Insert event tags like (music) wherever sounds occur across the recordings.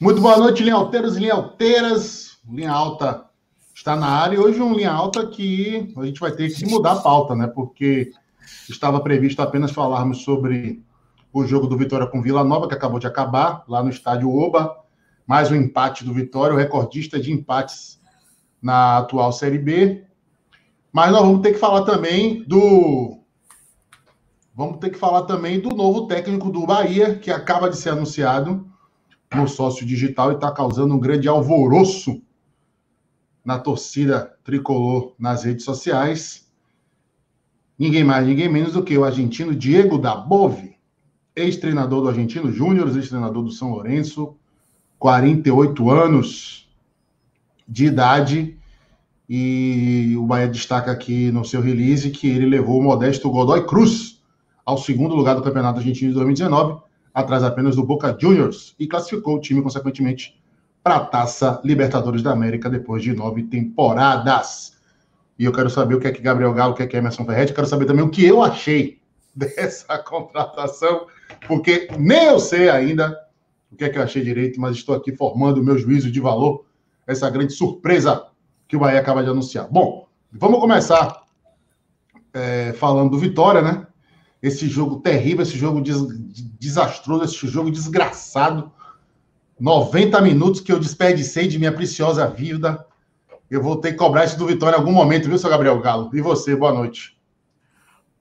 Muito boa noite, linhalteiros e linhalteiras. Linha Alta está na área e hoje um Linha Alta que a gente vai ter que mudar a pauta, né? Porque estava previsto apenas falarmos sobre o jogo do Vitória com Vila Nova, que acabou de acabar, lá no estádio Oba. Mais um empate do Vitória, o recordista de empates na atual Série B. Mas nós vamos ter que falar também do. Vamos ter que falar também do novo técnico do Bahia, que acaba de ser anunciado no sócio digital e está causando um grande alvoroço na torcida tricolor nas redes sociais. Ninguém mais, ninguém menos do que o argentino Diego Dabove, ex-treinador do Argentino Júnior, ex-treinador do São Lourenço, 48 anos de idade. E o Bahia destaca aqui no seu release que ele levou o modesto Godoy Cruz ao segundo lugar do Campeonato Argentino de 2019 atrás apenas do Boca Juniors, e classificou o time, consequentemente, para a Taça Libertadores da América depois de nove temporadas. E eu quero saber o que é que Gabriel Galo, o que é que Emerson Ferretti, quero saber também o que eu achei (laughs) dessa contratação, porque nem eu sei ainda o que é que eu achei direito, mas estou aqui formando o meu juízo de valor, essa grande surpresa que o Bahia acaba de anunciar. Bom, vamos começar é, falando do Vitória, né? Esse jogo terrível, esse jogo des desastroso, esse jogo desgraçado. 90 minutos que eu desperdicei de minha preciosa vida. Eu vou ter que cobrar isso do Vitória em algum momento, viu, seu Gabriel Galo? E você, boa noite.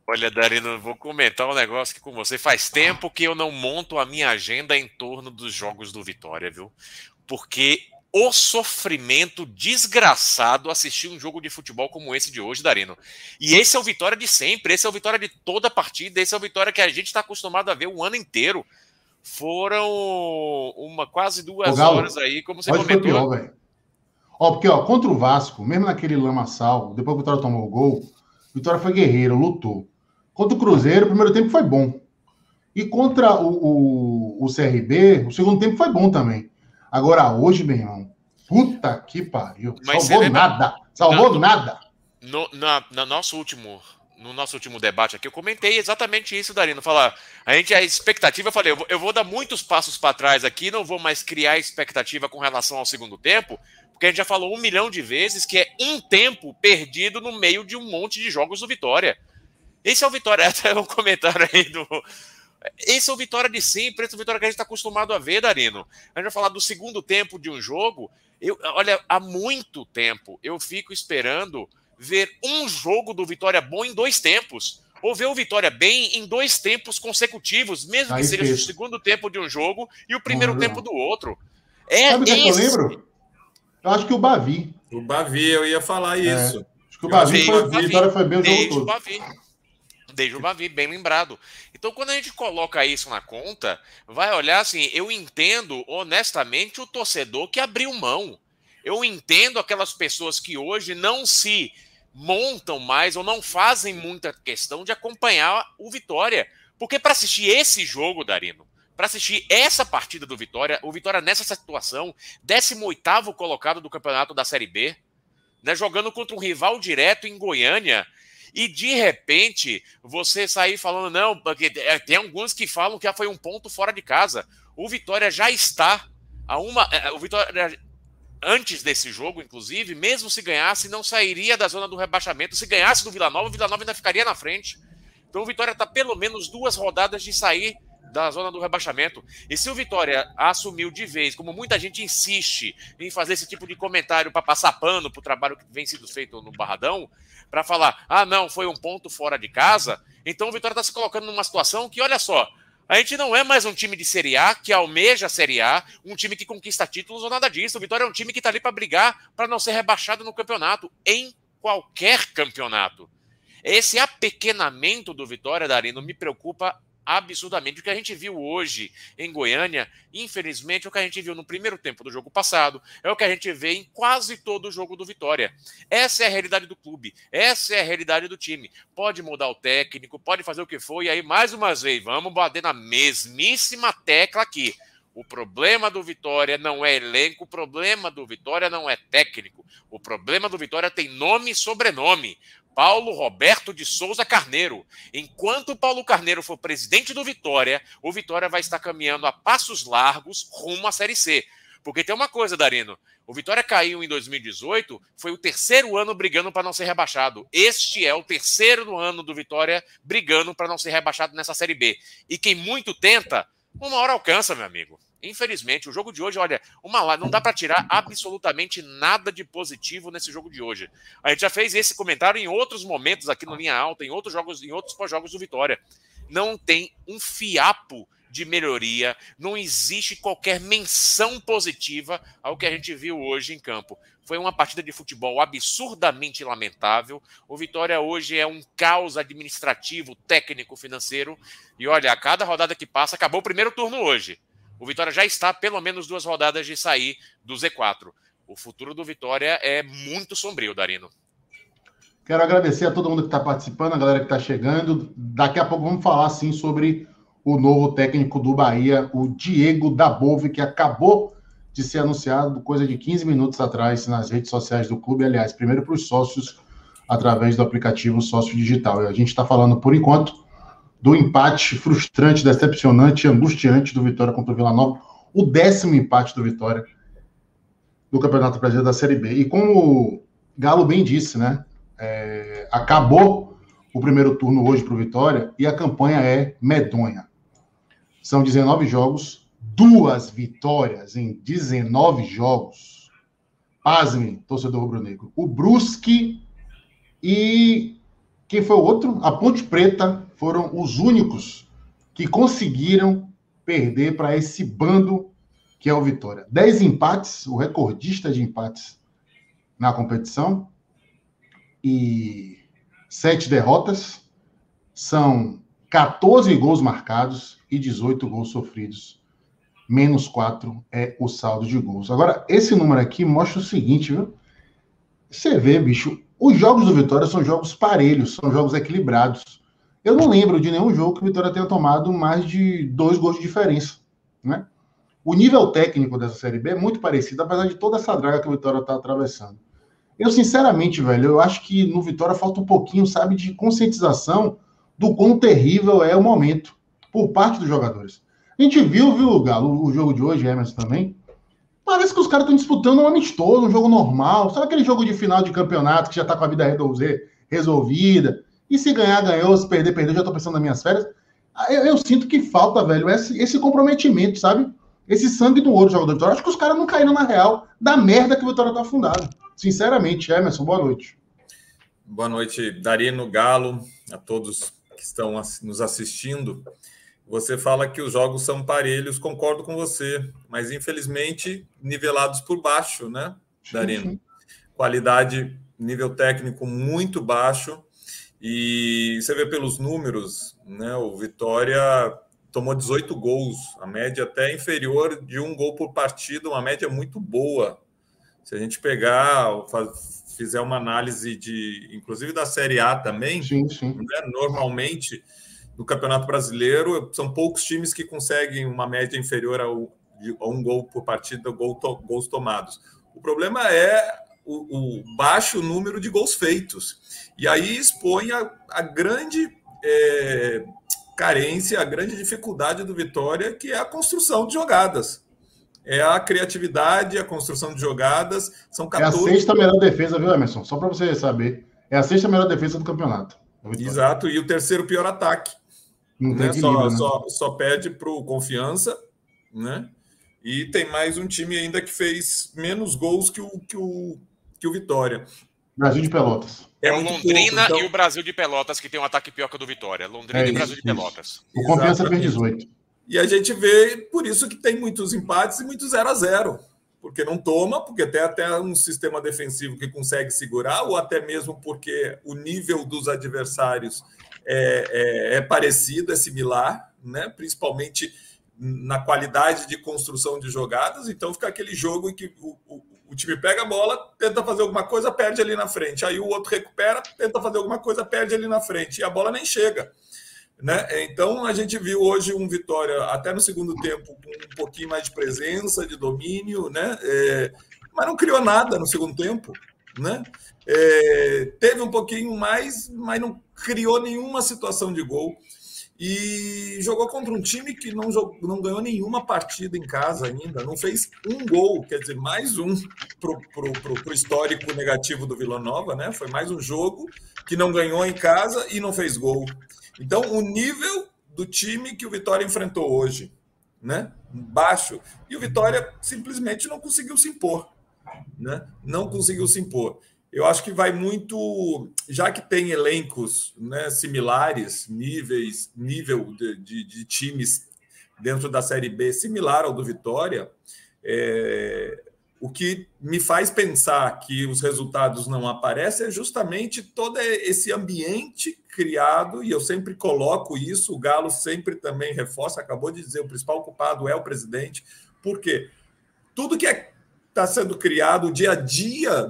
Olha, Darino, vou comentar um negócio aqui com você. Faz tempo que eu não monto a minha agenda em torno dos jogos do Vitória, viu? Porque o sofrimento desgraçado assistir um jogo de futebol como esse de hoje, Darino. E esse é o Vitória de sempre, esse é o Vitória de toda a partida, esse é o Vitória que a gente está acostumado a ver o ano inteiro. Foram uma quase duas Galo, horas aí, como você comentou. Pior. Ó, porque ó, contra o Vasco, mesmo naquele lamaçal, depois que o Vitória tomou o gol, o Vitória foi guerreiro, lutou. Contra o Cruzeiro, o primeiro tempo foi bom. E contra o, o, o CRB, o segundo tempo foi bom também. Agora, hoje, meu irmão, puta que pariu. Mas Salvou lembra... nada. Salvou nada. No, na, no nosso último no nosso último debate aqui, eu comentei exatamente isso, Darino. Falar, a gente, a expectativa, eu falei, eu vou, eu vou dar muitos passos para trás aqui, não vou mais criar expectativa com relação ao segundo tempo, porque a gente já falou um milhão de vezes que é um tempo perdido no meio de um monte de jogos do Vitória. Esse é o Vitória, (laughs) até um comentário aí do, esse é o Vitória de sempre, esse é o Vitória que a gente está acostumado a ver, Darino. A gente vai falar do segundo tempo de um jogo. Eu, olha, há muito tempo eu fico esperando ver um jogo do Vitória bom em dois tempos. Ou ver o Vitória bem em dois tempos consecutivos, mesmo Aí que seja fez. o segundo tempo de um jogo e o primeiro tempo do outro. É Sabe o que eu lembro? Eu acho que o Bavi. O Bavi, eu ia falar é. isso. É. Acho que o Bavi, foi, o Vitória foi bem o jogo todo. O Bavi. Desde o Bavi, bem lembrado. Então, quando a gente coloca isso na conta, vai olhar assim, eu entendo honestamente o torcedor que abriu mão. Eu entendo aquelas pessoas que hoje não se montam mais ou não fazem muita questão de acompanhar o Vitória. Porque para assistir esse jogo, Darino, para assistir essa partida do Vitória, o Vitória nessa situação, 18º colocado do campeonato da Série B, né, jogando contra um rival direto em Goiânia, e de repente você sair falando, não, porque é, tem alguns que falam que já foi um ponto fora de casa. O Vitória já está a uma. É, o Vitória, antes desse jogo, inclusive, mesmo se ganhasse, não sairia da zona do rebaixamento. Se ganhasse do Vila Nova, o Vila Nova ainda ficaria na frente. Então o Vitória está pelo menos duas rodadas de sair da zona do rebaixamento. E se o Vitória assumiu de vez, como muita gente insiste em fazer esse tipo de comentário para passar pano para o trabalho que vem sido feito no Barradão, para falar, ah, não, foi um ponto fora de casa, então o Vitória está se colocando numa situação que, olha só, a gente não é mais um time de Série A que almeja a Série A, um time que conquista títulos ou nada disso. O Vitória é um time que está ali para brigar para não ser rebaixado no campeonato, em qualquer campeonato. Esse apequenamento do Vitória, Darino, me preocupa absurdamente. O que a gente viu hoje em Goiânia, infelizmente, é o que a gente viu no primeiro tempo do jogo passado, é o que a gente vê em quase todo o jogo do Vitória. Essa é a realidade do clube, essa é a realidade do time. Pode mudar o técnico, pode fazer o que for, e aí, mais uma vez, vamos bater na mesmíssima tecla aqui. O problema do Vitória não é elenco, o problema do Vitória não é técnico. O problema do Vitória tem nome e sobrenome. Paulo Roberto de Souza Carneiro. Enquanto Paulo Carneiro for presidente do Vitória, o Vitória vai estar caminhando a passos largos rumo à Série C. Porque tem uma coisa, Darino. O Vitória caiu em 2018, foi o terceiro ano brigando para não ser rebaixado. Este é o terceiro ano do Vitória brigando para não ser rebaixado nessa Série B. E quem muito tenta, uma hora alcança, meu amigo. Infelizmente, o jogo de hoje, olha, uma não dá para tirar absolutamente nada de positivo nesse jogo de hoje. A gente já fez esse comentário em outros momentos aqui no linha alta, em outros jogos, em outros pós-jogos do Vitória. Não tem um fiapo de melhoria, não existe qualquer menção positiva ao que a gente viu hoje em campo. Foi uma partida de futebol absurdamente lamentável. O Vitória hoje é um caos administrativo, técnico, financeiro. E olha, a cada rodada que passa, acabou o primeiro turno hoje. O Vitória já está pelo menos duas rodadas de sair do Z4. O futuro do Vitória é muito sombrio, Darino. Quero agradecer a todo mundo que está participando, a galera que está chegando. Daqui a pouco vamos falar sim sobre o novo técnico do Bahia, o Diego Dabove, que acabou de ser anunciado coisa de 15 minutos atrás nas redes sociais do clube. Aliás, primeiro para os sócios, através do aplicativo Sócio Digital. A gente está falando, por enquanto, do empate frustrante, decepcionante e angustiante do Vitória contra o Vila Nova, o décimo empate do Vitória do Campeonato Brasileiro da Série B. E como o Galo bem disse, né? É, acabou o primeiro turno hoje para o Vitória e a campanha é medonha. São 19 jogos, duas vitórias em 19 jogos. Pasme, torcedor rubro-negro. O Brusque e quem foi o outro? A Ponte Preta foram os únicos que conseguiram perder para esse bando que é o Vitória. Dez empates, o recordista de empates na competição, e sete derrotas. São 14 gols marcados e 18 gols sofridos. Menos 4 é o saldo de gols. Agora, esse número aqui mostra o seguinte, viu? Você vê, bicho, os jogos do Vitória são jogos parelhos, são jogos equilibrados. Eu não lembro de nenhum jogo que o Vitória tenha tomado mais de dois gols de diferença, né? O nível técnico dessa Série B é muito parecido, apesar de toda essa draga que o Vitória está atravessando. Eu, sinceramente, velho, eu acho que no Vitória falta um pouquinho, sabe, de conscientização do quão terrível é o momento por parte dos jogadores. A gente viu, viu, Galo, o jogo de hoje, Emerson também. Parece que os caras estão disputando um amistoso, um jogo normal. Sabe aquele jogo de final de campeonato que já está com a vida resolvida? E se ganhar, ganhou, se perder, perdeu, já estou pensando nas minhas férias. Eu, eu, sinto que falta, velho, esse, esse comprometimento, sabe? Esse sangue do ouro do jogador do Vitória. Acho que os caras não caíram na real da merda que o Vitória está afundado. Sinceramente, Emerson, boa noite. Boa noite, Darino, Galo, a todos que estão nos assistindo. Você fala que os jogos são parelhos, concordo com você, mas infelizmente nivelados por baixo, né, Darino? Sim, sim. Qualidade, nível técnico muito baixo. E você vê pelos números, né? O Vitória tomou 18 gols, a média até inferior de um gol por partida, uma média muito boa. Se a gente pegar, fizer uma análise de, inclusive da Série A também, sim, sim. Né? normalmente no Campeonato Brasileiro são poucos times que conseguem uma média inferior ao, a um gol por partida, gol to, gols tomados. O problema é o, o, baixo número de gols feitos. E aí expõe a, a grande é, carência, a grande dificuldade do Vitória, que é a construção de jogadas. É a criatividade, a construção de jogadas. São 14... É a sexta melhor defesa, viu, Emerson? Só para você saber. É a sexta melhor defesa do campeonato. Exato, e o terceiro pior ataque. Né? Só, né? só, só perde para o Confiança, né? E tem mais um time ainda que fez menos gols que o, que o, que o Vitória. Brasil de Pelotas. É, é o Londrina então... e o Brasil de Pelotas que tem um ataque pior que o do Vitória. Londrina é e Brasil isso, de Pelotas. O Confiança fez 18. E a gente vê por isso que tem muitos empates e muitos 0 a 0 porque não toma, porque tem até um sistema defensivo que consegue segurar, ou até mesmo porque o nível dos adversários é, é, é parecido, é similar, né? principalmente na qualidade de construção de jogadas. Então fica aquele jogo em que o, o, o, time pega a bola, tenta fazer alguma coisa, perde ali na frente. Aí o outro recupera, tenta fazer alguma coisa, perde ali na frente. E a bola nem chega. Né? Então a gente viu hoje um Vitória, até no segundo tempo, com um pouquinho mais de presença, de domínio, né? É, mas não criou nada no segundo tempo. Né? É, teve um pouquinho mais, mas não criou nenhuma situação de gol. e jogou contra um time que não, jogou, não ganhou nenhuma partida em casa ainda, não fez um gol, quer dizer, mais um para o histórico negativo do Vila Nova, né? Foi mais um jogo que não ganhou em casa e não fez gol. Então, o nível do time que o Vitória enfrentou hoje, né? Baixo. E o Vitória simplesmente não conseguiu se impor, né? Não conseguiu se impor. Eu acho que vai muito, já que tem elencos né, similares, níveis, nível de, de, de, times dentro da Série B similar ao do Vitória, é, o que me faz pensar que os resultados não aparecem é justamente todo esse ambiente criado, e eu sempre coloco isso, o Galo sempre também reforça, acabou de dizer, o principal culpado é o presidente, porque tudo que é, tá sendo criado, dia a dia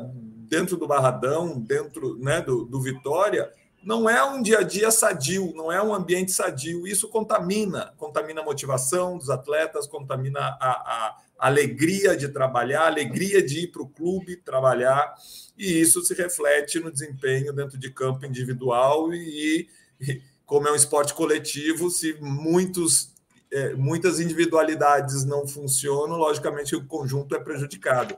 dentro do Barradão, dentro né, do, do Vitória, não é um dia a dia sadio, não é um ambiente sadio. Isso contamina, contamina a motivação dos atletas, contamina a, a alegria de trabalhar, a alegria de ir para o clube trabalhar, e isso se reflete no desempenho dentro de campo individual e, e como é um esporte coletivo, se muitos é, muitas individualidades não funcionam, logicamente o conjunto é prejudicado.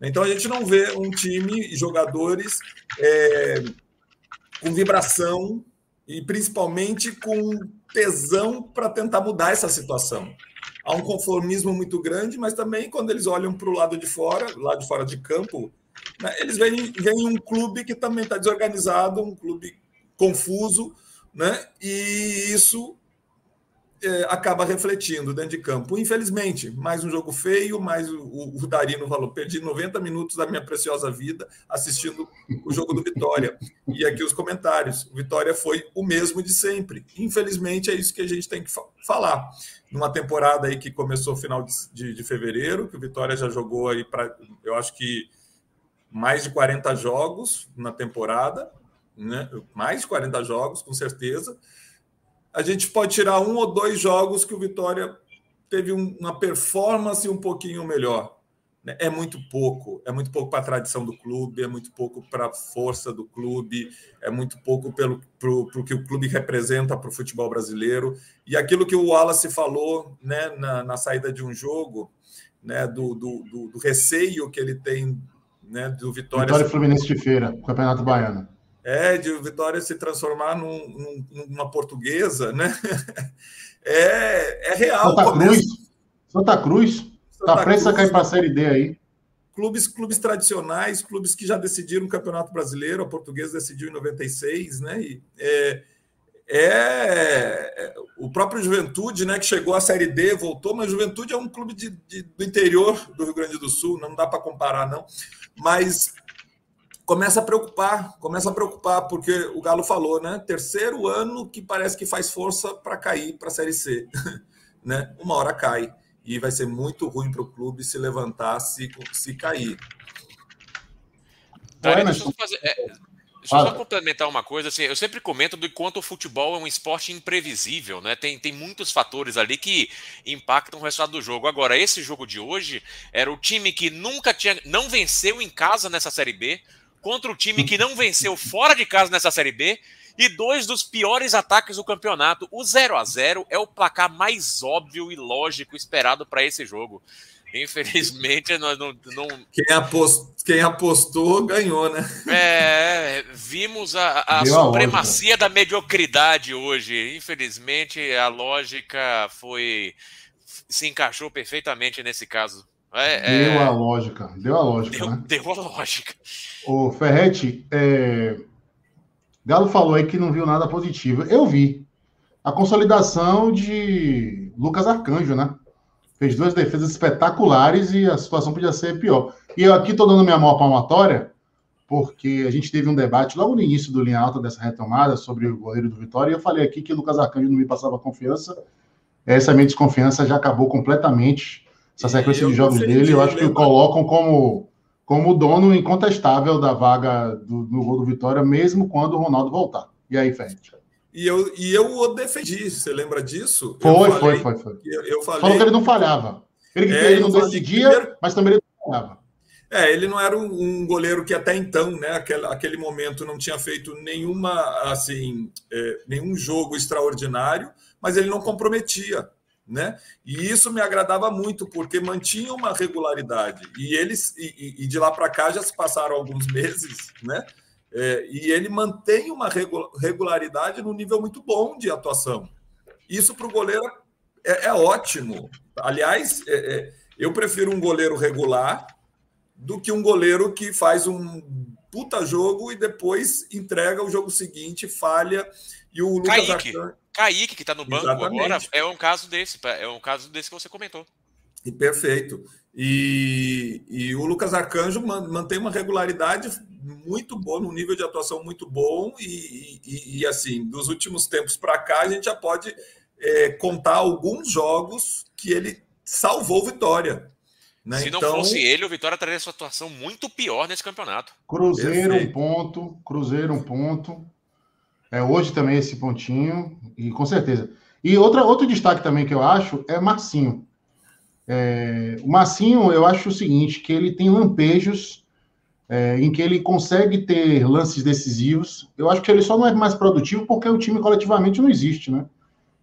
Então a gente não vê um time e jogadores é, com vibração e principalmente com tesão para tentar mudar essa situação. Há um conformismo muito grande, mas também quando eles olham para o lado de fora, lado de fora de campo, né, eles veem, veem um clube que também está desorganizado, um clube confuso, né? E isso é, acaba refletindo dentro de campo. Infelizmente, mais um jogo feio, mais o, o Darino falou, perdi 90 minutos da minha preciosa vida assistindo o jogo do Vitória. E aqui os comentários, Vitória foi o mesmo de sempre. Infelizmente, é isso que a gente tem que fa falar. Numa temporada aí que começou final de, de, de fevereiro, que o Vitória já jogou aí para, eu acho que mais de 40 jogos na temporada, né? mais de 40 jogos, com certeza a gente pode tirar um ou dois jogos que o Vitória teve uma performance um pouquinho melhor. Né? É muito pouco, é muito pouco para a tradição do clube, é muito pouco para a força do clube, é muito pouco pelo pro, pro que o clube representa para o futebol brasileiro. E aquilo que o Wallace falou né, na, na saída de um jogo, né, do, do, do, do receio que ele tem né, do Vitória. Vitória Fluminense de Feira, Campeonato Baiano é, de Vitória se transformar num, num, numa portuguesa, né? (laughs) É, é real. Santa Cruz. Santa Cruz. Está prestes a cair para a Série D aí. Clubes, clubes tradicionais, clubes que já decidiram o Campeonato Brasileiro, a portuguesa decidiu em 96, né? E, é, é, é, o próprio Juventude, né, que chegou à Série D, voltou, mas Juventude é um clube de, de do interior do Rio Grande do Sul, não dá para comparar, não. Mas começa a preocupar, começa a preocupar, porque o Galo falou, né? Terceiro ano que parece que faz força para cair para a Série C. (laughs) né? Uma hora cai. E vai ser muito ruim para o clube se levantar, se, se cair. Daria, deixa eu fazer. É, deixa eu só complementar uma coisa. Assim, eu sempre comento do quanto o futebol é um esporte imprevisível, né? Tem, tem muitos fatores ali que impactam o resultado do jogo. Agora, esse jogo de hoje era o time que nunca tinha. não venceu em casa nessa Série B contra o time que não venceu fora de casa nessa Série B e dois dos piores ataques do campeonato. O 0 a 0 é o placar mais óbvio e lógico esperado para esse jogo. Infelizmente, (laughs) nós não. não... Quem, apostou, quem apostou ganhou, né? É, vimos a, a supremacia a da mediocridade hoje. Infelizmente, a lógica foi. se encaixou perfeitamente nesse caso. É, deu é... a lógica, deu a lógica, deu, né? Deu a lógica. O Ferretti, é... Galo falou aí que não viu nada positivo. Eu vi. A consolidação de Lucas Arcanjo, né? Fez duas defesas espetaculares e a situação podia ser pior. E eu aqui estou dando minha mão palmatória, porque a gente teve um debate logo no início do linha alta dessa retomada sobre o goleiro do Vitória, e eu falei aqui que Lucas Arcanjo não me passava confiança. Essa minha desconfiança já acabou completamente essa sequência de jogos dele, eu acho que o colocam como, como dono incontestável da vaga do, no gol do Vitória, mesmo quando o Ronaldo voltar. E aí, Fred? E eu, e eu o defendi, você lembra disso? Foi, falei, foi, foi, foi. Eu, eu falei, Falou que ele não falhava. Ele, é, ele não decidia, primeiro... mas também ele não falhava. É, ele não era um, um, goleiro que até então, né, aquele, aquele momento não tinha feito nenhuma, assim, é, nenhum jogo extraordinário, mas ele não comprometia. Né? E isso me agradava muito, porque mantinha uma regularidade. E eles e, e de lá para cá já se passaram alguns meses, né? É, e ele mantém uma regularidade no nível muito bom de atuação. Isso para o goleiro é, é, ótimo. Aliás, é, é, eu prefiro um goleiro regular do que um goleiro que faz um puta jogo e depois entrega o jogo seguinte, falha. E o Lucas Kaique, Arcan... Kaique que está no banco Exatamente. agora, é um caso desse, é um caso desse que você comentou. E perfeito. E, e o Lucas Arcanjo mantém uma regularidade muito boa, num nível de atuação muito bom, e, e, e assim, dos últimos tempos para cá, a gente já pode é, contar alguns jogos que ele salvou Vitória. Né? Se não então... fosse ele, o Vitória teria sua atuação muito pior nesse campeonato. Cruzeiro Perfeito. um ponto, Cruzeiro um ponto. É, hoje também esse pontinho, e com certeza. E outra, outro destaque também que eu acho é Marcinho. É, o Marcinho, eu acho o seguinte, que ele tem lampejos é, em que ele consegue ter lances decisivos. Eu acho que ele só não é mais produtivo porque o time coletivamente não existe, né?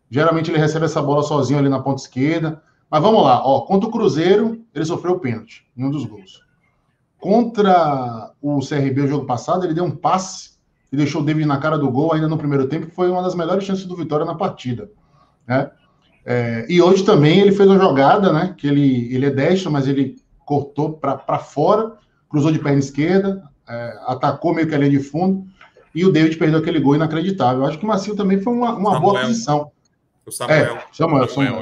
Geralmente ele recebe essa bola sozinho ali na ponta esquerda. Mas vamos lá, ó, contra o Cruzeiro, ele sofreu pênalti em um dos gols. Contra o CRB, o jogo passado, ele deu um passe e deixou o David na cara do gol ainda no primeiro tempo, que foi uma das melhores chances do Vitória na partida. Né? É, e hoje também ele fez uma jogada, né? Que ele, ele é destro, mas ele cortou para fora, cruzou de perna esquerda, é, atacou meio que a linha de fundo, e o David perdeu aquele gol inacreditável. Eu acho que o Macio também foi uma, uma boa posição. O Samuel. É, Samuel, Samuel.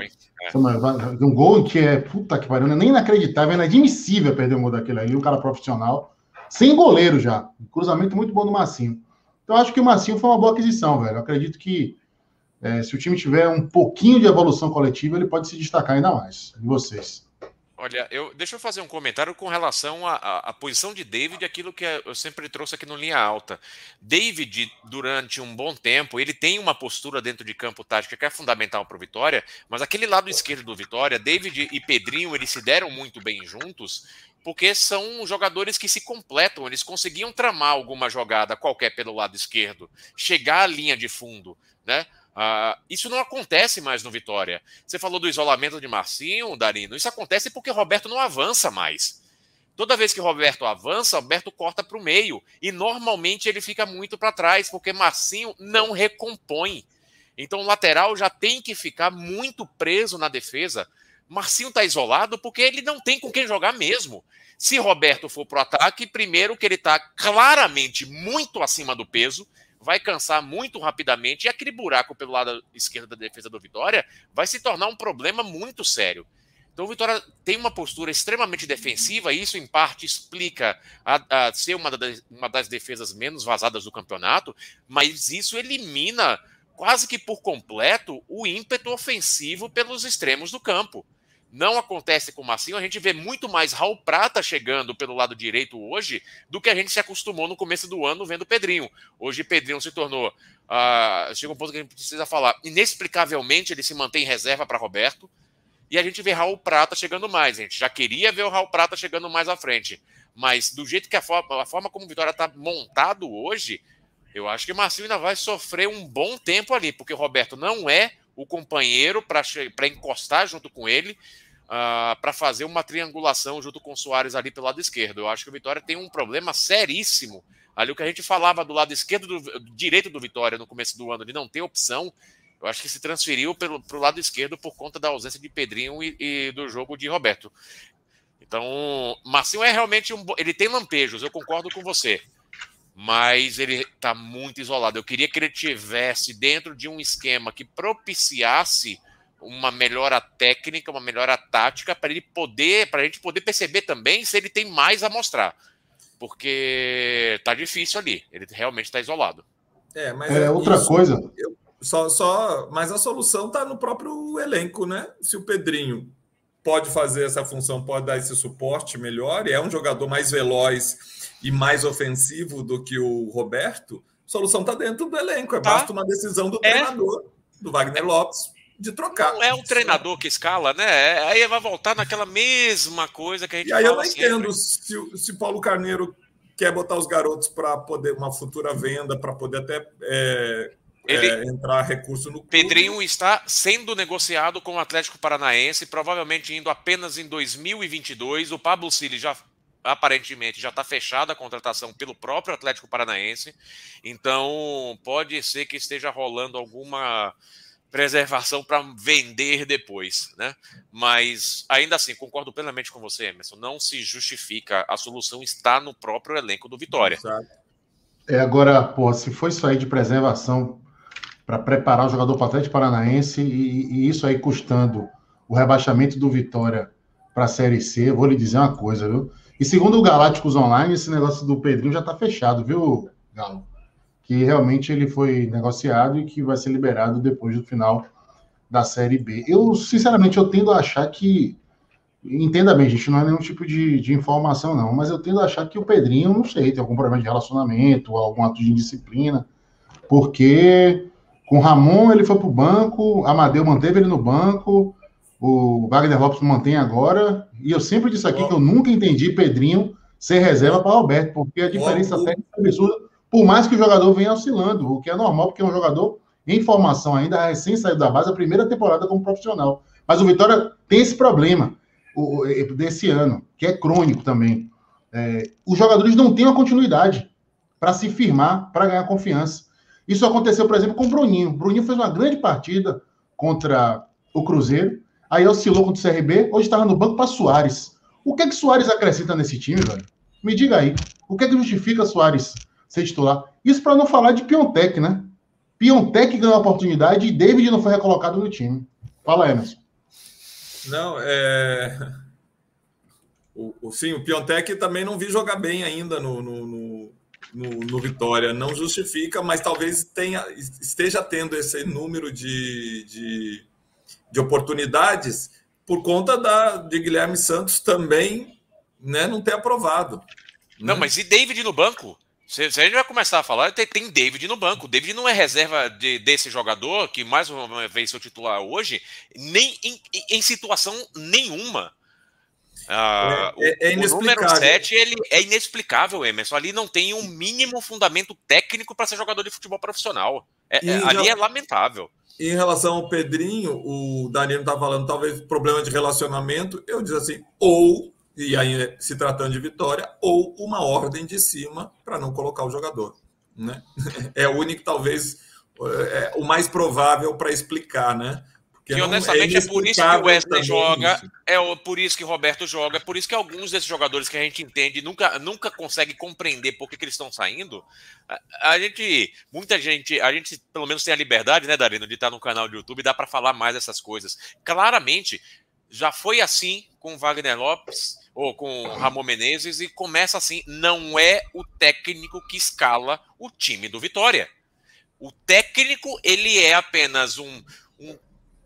Samuel. É. Um gol que é, puta que pariu, é nem inacreditável, é inadmissível perder um gol daquele ali, um cara profissional, sem goleiro já. Um cruzamento muito bom do Massinho. Então, acho que o Massinho foi uma boa aquisição, velho. Eu acredito que é, se o time tiver um pouquinho de evolução coletiva, ele pode se destacar ainda mais. E vocês? Olha, eu, deixa eu fazer um comentário com relação à, posição de David, aquilo que eu sempre trouxe aqui no linha alta. David, durante um bom tempo, ele tem uma postura dentro de campo tática que é fundamental para o Vitória, mas aquele lado esquerdo do Vitória, David e Pedrinho, eles se deram muito bem juntos, porque são jogadores que se completam, eles conseguiam tramar alguma jogada qualquer pelo lado esquerdo, chegar à linha de fundo, né? Uh, isso não acontece mais no Vitória. Você falou do isolamento de Marcinho, Darino. Isso acontece porque Roberto não avança mais. Toda vez que Roberto avança, Roberto corta para o meio. E normalmente ele fica muito para trás, porque Marcinho não recompõe. Então o lateral já tem que ficar muito preso na defesa. Marcinho está isolado porque ele não tem com quem jogar mesmo. Se Roberto for para o ataque, primeiro que ele está claramente muito acima do peso vai cansar muito rapidamente e aquele buraco pelo lado esquerdo da defesa do Vitória vai se tornar um problema muito sério. Então o Vitória tem uma postura extremamente defensiva, e isso em parte explica a, a ser uma das, uma das defesas menos vazadas do campeonato, mas isso elimina quase que por completo o ímpeto ofensivo pelos extremos do campo. Não acontece com o Massinho, a gente vê muito mais Raul Prata chegando pelo lado direito hoje do que a gente se acostumou no começo do ano vendo Pedrinho. Hoje Pedrinho se tornou. Uh, chega um ponto que a gente precisa falar. Inexplicavelmente ele se mantém em reserva para Roberto. E a gente vê Raul Prata chegando mais. A gente já queria ver o Raul Prata chegando mais à frente. Mas do jeito que a forma, a forma como o Vitória está montado hoje, eu acho que o Marcinho ainda vai sofrer um bom tempo ali, porque o Roberto não é o companheiro para encostar junto com ele, uh, ah, para fazer uma triangulação junto com o Soares ali pelo lado esquerdo. Eu acho que o Vitória tem um problema seríssimo. Ali o que a gente falava do lado esquerdo, do, direito do Vitória no começo do ano, de não ter opção, eu acho que se transferiu para o lado esquerdo por conta da ausência de Pedrinho e, e do jogo de Roberto. Então, Marcinho é realmente um. Ele tem lampejos, eu concordo com você mas ele está muito isolado. Eu queria que ele tivesse dentro de um esquema que propiciasse uma melhora técnica, uma melhora tática para ele poder, para a gente poder perceber também se ele tem mais a mostrar, porque tá difícil ali. Ele realmente está isolado. É, mas é, outra isso, coisa. Eu, só, só, mas a solução está no próprio elenco, né? Se o Pedrinho pode fazer essa função, pode dar esse suporte melhor, e é um jogador mais veloz e mais ofensivo do que o Roberto, a solução está dentro do elenco. É tá. basta uma decisão do é. treinador, do Wagner Lopes, de trocar. Não é um treinador que escala, né? É, aí vai voltar naquela mesma coisa que a gente E aí eu não entendo se, se Paulo Carneiro quer botar os garotos para poder uma futura venda, para poder até é, ele, é, entrar recurso no clube. Pedrinho está sendo negociado com o Atlético Paranaense, provavelmente indo apenas em 2022. O Pablo Cili já aparentemente já está fechada a contratação pelo próprio Atlético Paranaense. Então pode ser que esteja rolando alguma preservação para vender depois, né? Mas ainda assim, concordo plenamente com você, Emerson. Não se justifica. A solução está no próprio elenco do Vitória. É agora, pô, se for isso aí de preservação para preparar o jogador para o Atlético Paranaense e, e, isso aí custando o rebaixamento do Vitória para a Série C, vou lhe dizer uma coisa, viu? E segundo o Galácticos Online, esse negócio do Pedrinho já está fechado, viu, Galo? Que realmente ele foi negociado e que vai ser liberado depois do final da Série B. Eu, sinceramente, eu tendo a achar que. Entenda bem, gente, não é nenhum tipo de, de informação, não, mas eu tendo a achar que o Pedrinho, não sei, tem algum problema de relacionamento, algum ato de indisciplina, porque com Ramon, ele foi para o banco, Amadeu manteve ele no banco, o Wagner Lopes mantém agora. E eu sempre disse aqui oh. que eu nunca entendi Pedrinho ser reserva para Roberto, porque a diferença oh, técnica é absurda, por mais que o jogador venha oscilando, o que é normal, porque é um jogador em formação ainda, recém saído da base, a primeira temporada como profissional. Mas o Vitória tem esse problema o, desse ano, que é crônico também. É, os jogadores não têm uma continuidade para se firmar, para ganhar confiança. Isso aconteceu, por exemplo, com o Bruninho. O Bruninho fez uma grande partida contra o Cruzeiro, aí oscilou contra o CRB, hoje estava no banco para Soares. O que é que Soares acrescenta nesse time, velho? Me diga aí. O que é que justifica Soares ser titular? Isso para não falar de Piontec, né? Piontec ganhou a oportunidade e David não foi recolocado no time. Fala, Emerson. Não, é. O, o, sim, o Piontec também não vi jogar bem ainda no, no, no, no, no Vitória não justifica, mas talvez tenha, esteja tendo esse número de, de, de oportunidades por conta da, de Guilherme Santos também né, não ter aprovado. Não, né? mas e David no banco? Se, se, a gente vai começar a falar, tem, tem David no banco. David não é reserva de, desse jogador, que mais uma vez seu titular hoje, nem em, em situação nenhuma. Ah, é, é, o, o, número 7 ele é inexplicável, Emerson. Ali não tem um mínimo fundamento técnico para ser jogador de futebol profissional. É, é ali é lamentável. Em relação ao Pedrinho, o Danilo está falando talvez problema de relacionamento. Eu diz assim, ou, e aí se tratando de vitória, ou uma ordem de cima para não colocar o jogador. Né? (laughs) É o único, talvez, é, o mais provável para explicar, né? Que honestamente é, é, por isso que o Wesley joga, isso. é por isso que o Roberto joga, é por isso que alguns desses jogadores que a gente entende nunca, nunca consegue compreender por que, que eles estão saindo. A, a, gente, muita gente, a gente pelo menos tem a liberdade, né, Darino, de estar no canal do YouTube, dá para falar mais dessas coisas. Claramente, já foi assim com Wagner Lopes ou com Ramon Menezes e começa assim, não é o técnico que escala o time do Vitória. O técnico, ele é apenas um, um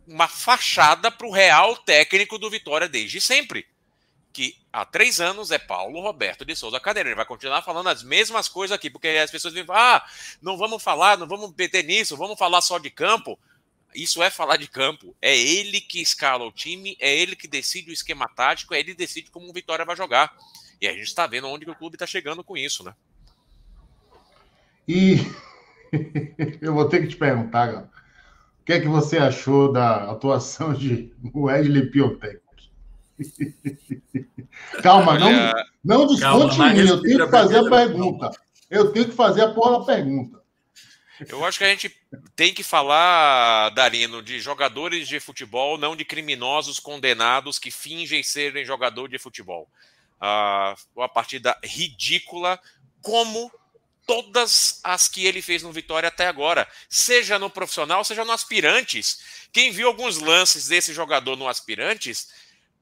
uma fachada para o real técnico do Vitória desde sempre. Que há três anos é Paulo Roberto de Souza Cadeira. Ele vai continuar falando as mesmas coisas aqui, porque as pessoas dizem, ah, não vamos falar, não vamos meter nisso, vamos falar só de campo. Isso é falar de campo. É ele que escala o time, é ele que decide o esquema tático, é ele que decide como o Vitória vai jogar. E a gente está vendo onde o clube está chegando com isso, né? E (laughs) eu vou ter que te perguntar. O que é que você achou da atuação de Wesley Piotek? Calma, Olha, não, não desconte em mim, eu tenho que fazer a pergunta. Eu tenho que fazer a porra da pergunta. Eu acho que a gente tem que falar, Darino, de jogadores de futebol, não de criminosos condenados que fingem serem jogador de futebol. Uh, uma partida ridícula, como todas as que ele fez no Vitória até agora, seja no profissional, seja no aspirantes. Quem viu alguns lances desse jogador no aspirantes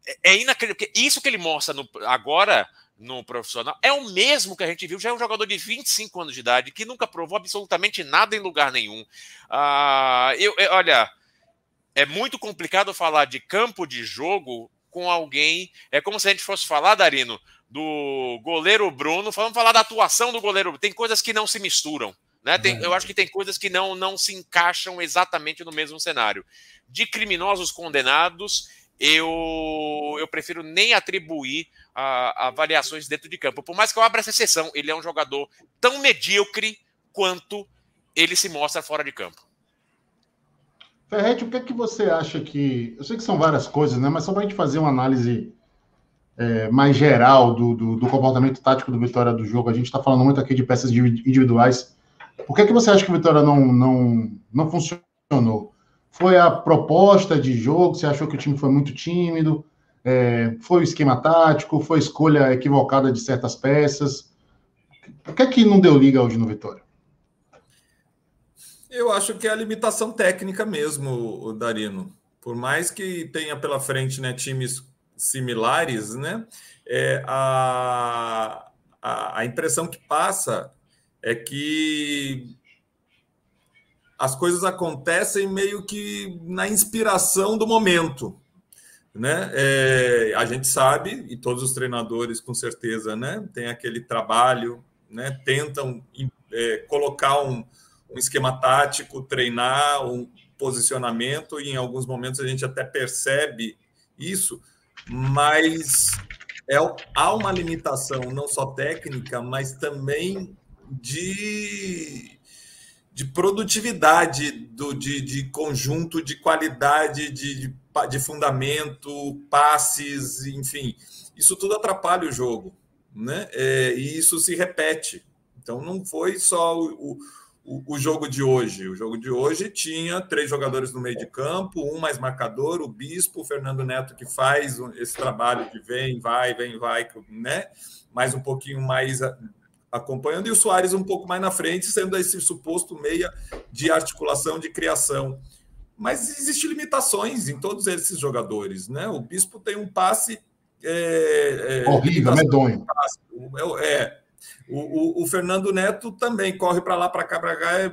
é, é inacreditável. Isso que ele mostra no, agora no profissional é o mesmo que a gente viu. Já é um jogador de 25 anos de idade que nunca provou absolutamente nada em lugar nenhum. Ah, eu, eu, olha, é muito complicado falar de campo de jogo com alguém. É como se a gente fosse falar, Darino, do goleiro Bruno. Vamos falar da atuação do goleiro. Tem coisas que não se misturam. Né? Tem, eu acho que tem coisas que não, não se encaixam exatamente no mesmo cenário. De criminosos condenados, eu, eu prefiro nem atribuir a, avaliações dentro de campo. Por mais que eu abra essa exceção, ele é um jogador tão medíocre quanto ele se mostra fora de campo. Ferretti, o que é que você acha que. Eu sei que são várias coisas, né? Mas só para a gente fazer uma análise é, mais geral do, do, do, comportamento tático do Vitória do jogo, a gente está falando muito aqui de peças individuais. Por que, que você acha que o Vitória não, não, não funcionou? Foi a proposta de jogo? Você achou que o time foi muito tímido? É, foi o esquema tático? Foi a escolha equivocada de certas peças? Por que que não deu liga hoje no Vitória? Eu acho que é a limitação técnica mesmo, Darino. Por mais que tenha pela frente né, times similares, né, é, a, a, a impressão que passa é que as coisas acontecem meio que na inspiração do momento. Né? É, a gente sabe, e todos os treinadores com certeza né, têm aquele trabalho, né, tentam é, colocar um, um esquema tático, treinar um posicionamento, e em alguns momentos a gente até percebe isso, mas é, há uma limitação não só técnica, mas também de, de produtividade, do, de, de conjunto, de qualidade, de, de, fundamento, passes, enfim. Isso tudo atrapalha o jogo, né? É, e isso se repete. Então não foi só o, o o, jogo de hoje. O jogo de hoje tinha três jogadores no meio de campo, um mais marcador, o Bispo, o Fernando Neto, que faz esse trabalho de vem, vai, vem, vai, né? Mais um pouquinho mais acompanhando, e o Soares um pouco mais na frente, sendo esse suposto meia de articulação, de criação. Mas existem limitações em todos esses jogadores, né? O Bispo tem um passe. É, é, Horrível, medonho. É, é o, o, o Fernando Neto também corre para lá, para cá, para cá, é,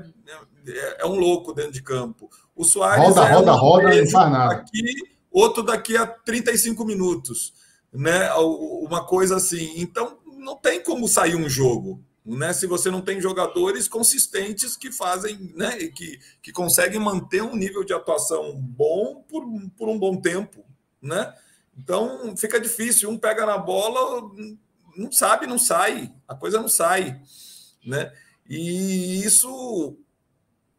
é, é, um louco dentro de campo. O Soares roda, é roda, roda, não faz nada. Aqui, outro daqui a 35 minutos, né? Uma coisa assim. Então, não tem como sair um jogo. Né, se você não tem jogadores consistentes que fazem, né, que, que conseguem manter um nível de atuação bom por, por um bom tempo, né? Então fica difícil. Um pega na bola, não sabe, não sai, a coisa não sai, né? E isso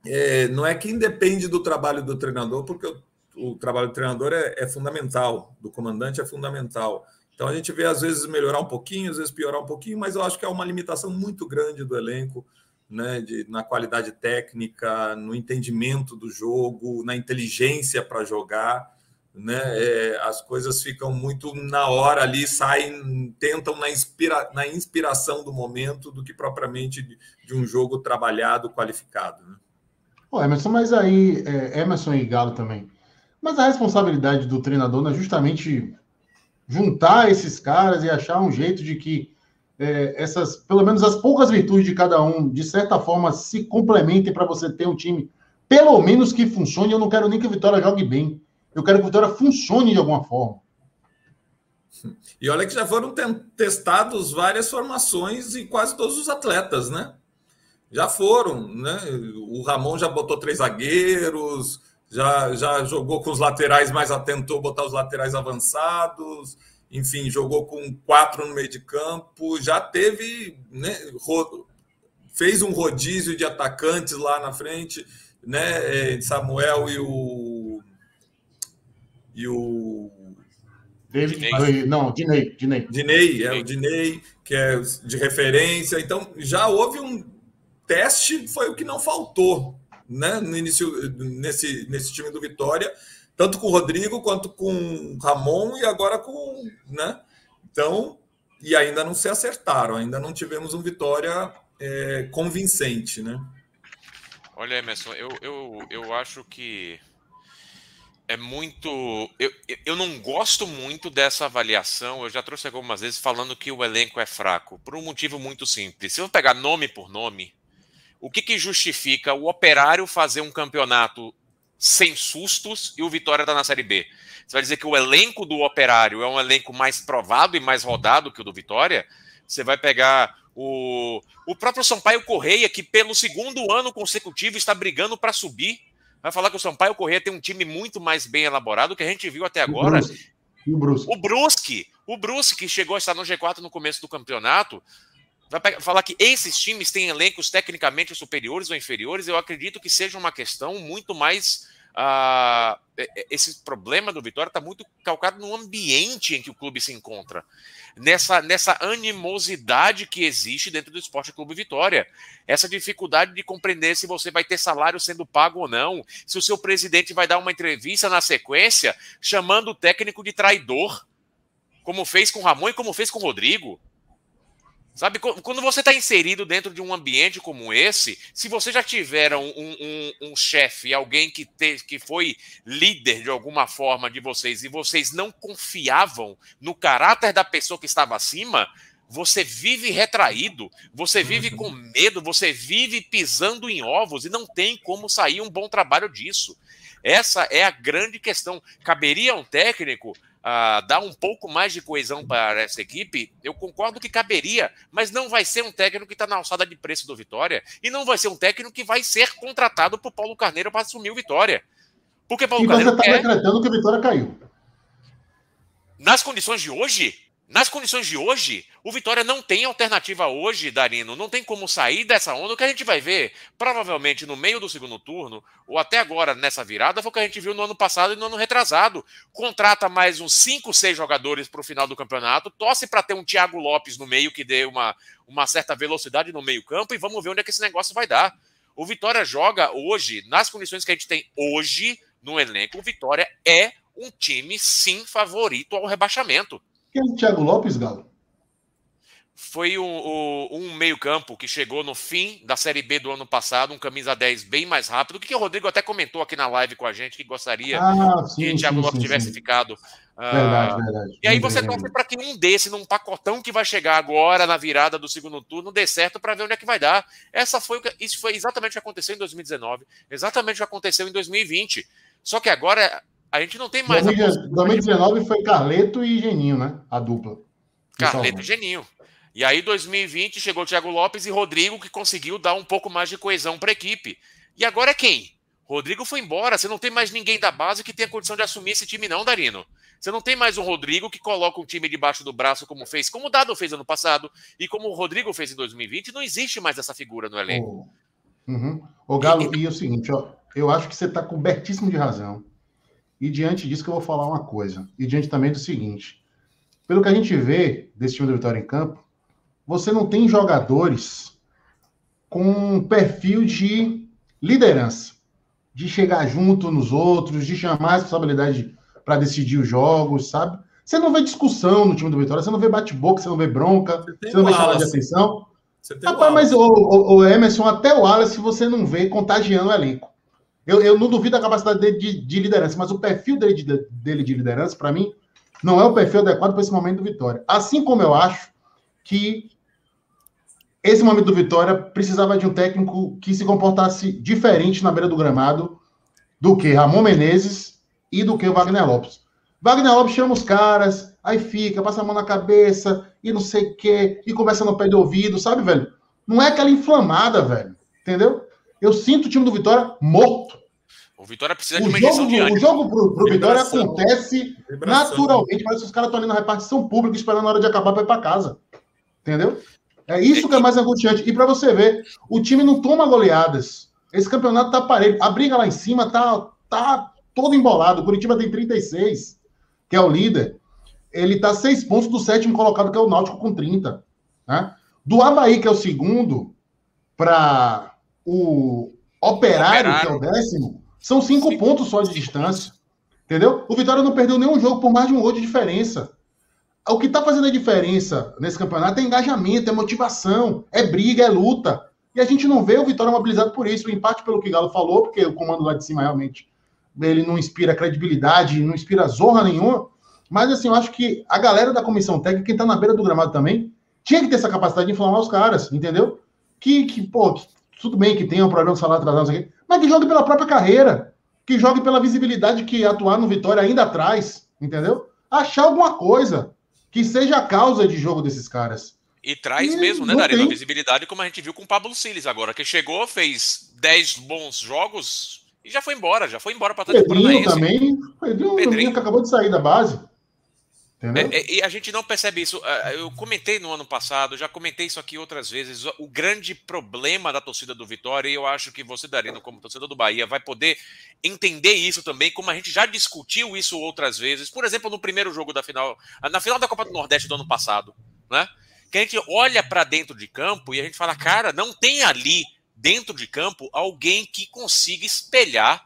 é, não é que independe do trabalho do treinador, porque o, o trabalho do treinador é, é, fundamental, do comandante é fundamental. Então a gente vê às vezes melhorar um pouquinho, às vezes piorar um pouquinho, mas eu acho que é uma limitação muito grande do elenco, né? De, na qualidade técnica, no entendimento do jogo, na inteligência para jogar né? É, as coisas ficam muito na hora ali, saem, tentam na, inspira, na inspiração do momento do que propriamente de, de um jogo trabalhado, qualificado. Né? Emerson, mas aí, é, Emerson e Galo também. Mas a responsabilidade do treinador não é justamente juntar esses caras e achar um jeito de que é, essas, pelo menos as poucas virtudes de cada um, de certa forma, se complementem para você ter um time, pelo menos que funcione. Eu não quero nem que a Vitória jogue bem. Eu quero que a Vitória funcione de alguma forma. E olha que já foram testados várias formações e quase todos os atletas, né? Já foram, né? O Ramon já botou três zagueiros, já, já jogou com os laterais, mas atentou botar os laterais avançados, enfim, jogou com quatro no meio de campo, já teve, né? Fez um rodízio de atacantes lá na frente, né? É, Samuel e o e o. David, Dinei. não, Dinei, Dinei. Dinei, é o Dinei, que é de referência. Então, já houve um teste, foi o que não faltou né, no início, nesse, nesse time do Vitória, tanto com o Rodrigo quanto com o Ramon e agora com. Né? Então, e ainda não se acertaram, ainda não tivemos um Vitória é, convincente, né? Olha, Emerson, eu, eu, eu acho que é muito. Eu, eu não gosto muito dessa avaliação. Eu já trouxe algumas vezes falando que o elenco é fraco, por um motivo muito simples. Se eu pegar nome por nome, o que, que justifica o operário fazer um campeonato sem sustos e o Vitória está na Série B? Você vai dizer que o elenco do operário é um elenco mais provado e mais rodado que o do Vitória? Você vai pegar o, o próprio Sampaio Correia, que pelo segundo ano consecutivo está brigando para subir vai falar que o Sampaio Corrêa tem um time muito mais bem elaborado que a gente viu até agora. O Brusque. O Brusque, o Brusque que chegou a estar no G4 no começo do campeonato, vai falar que esses times têm elencos tecnicamente superiores ou inferiores, eu acredito que seja uma questão muito mais ah, esse problema do Vitória está muito calcado no ambiente em que o clube se encontra. Nessa, nessa animosidade que existe dentro do Esporte Clube Vitória. Essa dificuldade de compreender se você vai ter salário sendo pago ou não, se o seu presidente vai dar uma entrevista na sequência chamando o técnico de traidor, como fez com o Ramon e como fez com o Rodrigo. Sabe, quando você está inserido dentro de um ambiente como esse, se você já tiver um, um, um chefe, alguém que, te, que foi líder de alguma forma de vocês e vocês não confiavam no caráter da pessoa que estava acima, você vive retraído, você vive com medo, você vive pisando em ovos e não tem como sair um bom trabalho disso. Essa é a grande questão. Caberia um técnico uh, dar um pouco mais de coesão para essa equipe, eu concordo que caberia, mas não vai ser um técnico que está na alçada de preço do Vitória e não vai ser um técnico que vai ser contratado por Paulo Carneiro para assumir o Vitória. Porque Paulo e Carneiro você está quer... decretando que o Vitória caiu. Nas condições de hoje, nas condições de hoje, o Vitória não tem alternativa hoje, Darino. Não tem como sair dessa onda. O que a gente vai ver, provavelmente no meio do segundo turno, ou até agora nessa virada, foi o que a gente viu no ano passado e no ano retrasado. Contrata mais uns 5, 6 jogadores para o final do campeonato, torce para ter um Thiago Lopes no meio que dê uma, uma certa velocidade no meio-campo e vamos ver onde é que esse negócio vai dar. O Vitória joga hoje, nas condições que a gente tem hoje no elenco, o Vitória é um time, sim, favorito ao rebaixamento. Quem é o Thiago Lopes, Galo? Foi um, um meio-campo que chegou no fim da Série B do ano passado, um camisa 10 bem mais rápido. O que, que o Rodrigo até comentou aqui na live com a gente, que gostaria ah, sim, que o Thiago sim, Lopes sim, tivesse ficado. Verdade, uh, verdade. E aí você torce para que um desse, num pacotão que vai chegar agora na virada do segundo turno, dê certo para ver onde é que vai dar. Essa foi, isso foi exatamente o que aconteceu em 2019, exatamente o que aconteceu em 2020. Só que agora a gente não tem mais. 2019 foi Carleto e Geninho, né? A dupla. Carleto e Geninho. E aí, 2020, chegou o Thiago Lopes e Rodrigo, que conseguiu dar um pouco mais de coesão para a equipe. E agora é quem? Rodrigo foi embora. Você não tem mais ninguém da base que tenha condição de assumir esse time, não, Darino. Você não tem mais um Rodrigo que coloca um time debaixo do braço, como fez, como o Dado fez ano passado e como o Rodrigo fez em 2020. Não existe mais essa figura no elenco. O, uhum. Galo, e, e é o seguinte, ó, eu acho que você está cobertíssimo de razão. E diante disso que eu vou falar uma coisa. E diante também do seguinte. Pelo que a gente vê desse time do Vitória em campo, você não tem jogadores com um perfil de liderança. De chegar junto nos outros, de chamar a responsabilidade para decidir os jogos, sabe? Você não vê discussão no time do Vitória, você não vê bate-boca, você não vê bronca, você, você não vê chamada de atenção. Rapaz, mas o, o, o, Emerson, até o Wallace, você não vê contagiando o elenco. Eu, eu não duvido da capacidade dele de, de, liderança, mas o perfil dele de, dele de liderança, para mim, não é o perfil adequado para esse momento do Vitória. Assim como eu acho que esse momento do Vitória precisava de um técnico que se comportasse diferente na beira do gramado do que Ramon Menezes e do que o Wagner Lopes. Wagner Lopes chama os caras, aí fica, passa a mão na cabeça e não sei o quê, e conversa no pé do ouvido, sabe, velho? Não é aquela inflamada, velho. Entendeu? Eu sinto o time do Vitória morto. O Vitória precisa o de uma injeção de ânimo. O jogo pro, pro Vitória acontece Vibração. naturalmente, parece que os caras estão ali na repartição pública esperando a hora de acabar para ir para casa. Entendeu? É isso que é mais angustiante. E para você ver, o time não toma goleadas. Esse campeonato tá parelho. A briga lá em cima tá, tá todo embolado. O Curitiba tem 36, que é o líder. Ele tá seis pontos do sétimo colocado, que é o Náutico, com 30. Né? Do Havaí, que é o segundo, para o Operário, Operário, que é o décimo, são cinco, cinco pontos só de distância. Entendeu? O Vitória não perdeu nenhum jogo por mais de um gol de diferença. O que está fazendo a diferença nesse campeonato é engajamento, é motivação, é briga, é luta. E a gente não vê o Vitória mobilizado por isso. O empate, pelo que o Galo falou, porque o comando lá de cima realmente ele não inspira credibilidade, não inspira zorra nenhuma. Mas assim, eu acho que a galera da comissão técnica, quem está na beira do gramado também, tinha que ter essa capacidade de inflamar os caras, entendeu? Que, que pô, que tudo bem que tenha um problema de salário atrasado, aqui, mas que jogue pela própria carreira, que jogue pela visibilidade que atuar no Vitória ainda traz, entendeu? Achar alguma coisa que seja a causa de jogo desses caras. E traz e mesmo, né, Dario? A visibilidade, como a gente viu com o Pablo Siles agora, que chegou, fez 10 bons jogos e já foi embora, já foi embora para Pedrinho também. Pedrinho, Pedrinho que acabou de sair da base. É, é, e a gente não percebe isso. É, eu comentei no ano passado, já comentei isso aqui outras vezes. O grande problema da torcida do Vitória, e eu acho que você, Darino, como torcedor do Bahia, vai poder entender isso também, como a gente já discutiu isso outras vezes. Por exemplo, no primeiro jogo da final, na final da Copa do Nordeste do ano passado, né? Que a gente olha para dentro de campo e a gente fala, cara, não tem ali dentro de campo alguém que consiga espelhar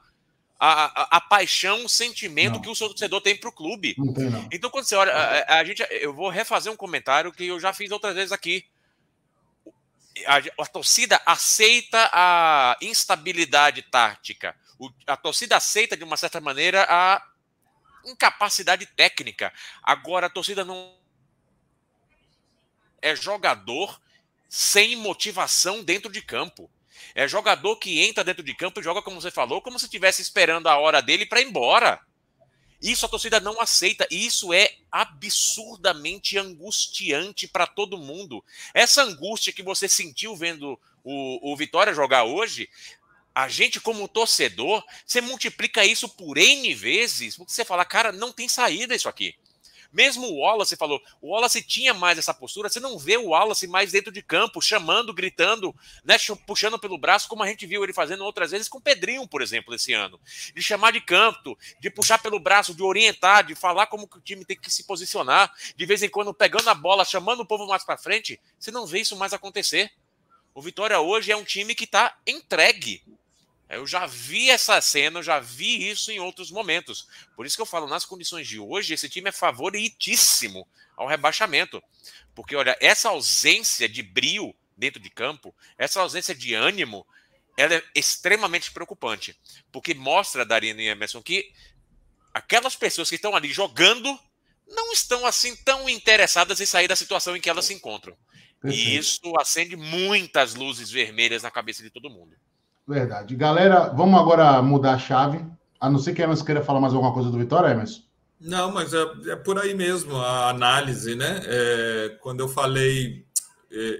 a, a, a, paixão, o sentimento não. que o seu torcedor tem para o clube. Não tem, não. Então, quando você olha, a, a, gente, eu vou refazer um comentário que eu já fiz outras vezes aqui. A, torcida aceita a instabilidade tática. O, a torcida aceita, de uma certa maneira, a incapacidade técnica. Agora, a torcida não é jogador sem motivação dentro de campo. É jogador que entra dentro de campo e joga, como você falou, como se estivesse esperando a hora dele para ir embora. Isso a torcida não aceita. E isso é absurdamente angustiante para todo mundo. Essa angústia que você sentiu vendo o, o Vitória jogar hoje, a gente, como torcedor, você multiplica isso por N vezes, porque você fala, cara, não tem saída isso aqui. Mesmo o Wallace falou, o Wallace tinha mais essa postura, você não vê o Wallace mais dentro de campo, chamando, gritando, né, puxando pelo braço, como a gente viu ele fazendo outras vezes com o Pedrinho, por exemplo, esse ano. De chamar de canto, de puxar pelo braço, de orientar, de falar como que o time tem que se posicionar, de vez em quando pegando a bola, chamando o povo mais para frente. Você não vê isso mais acontecer. O Vitória hoje é um time que está entregue. Eu já vi essa cena, eu já vi isso em outros momentos. Por isso que eu falo, nas condições de hoje, esse time é favoritíssimo ao rebaixamento. Porque, olha, essa ausência de brio dentro de campo, essa ausência de ânimo, ela é extremamente preocupante. Porque mostra, Darina e Emerson, que aquelas pessoas que estão ali jogando não estão assim tão interessadas em sair da situação em que elas se encontram. E isso acende muitas luzes vermelhas na cabeça de todo mundo. Verdade. Galera, vamos agora mudar a chave. A não ser que Emerson queira falar mais alguma coisa do Vitória, Emerson. Não, mas é, é por aí mesmo a análise, né? É, quando eu falei. É,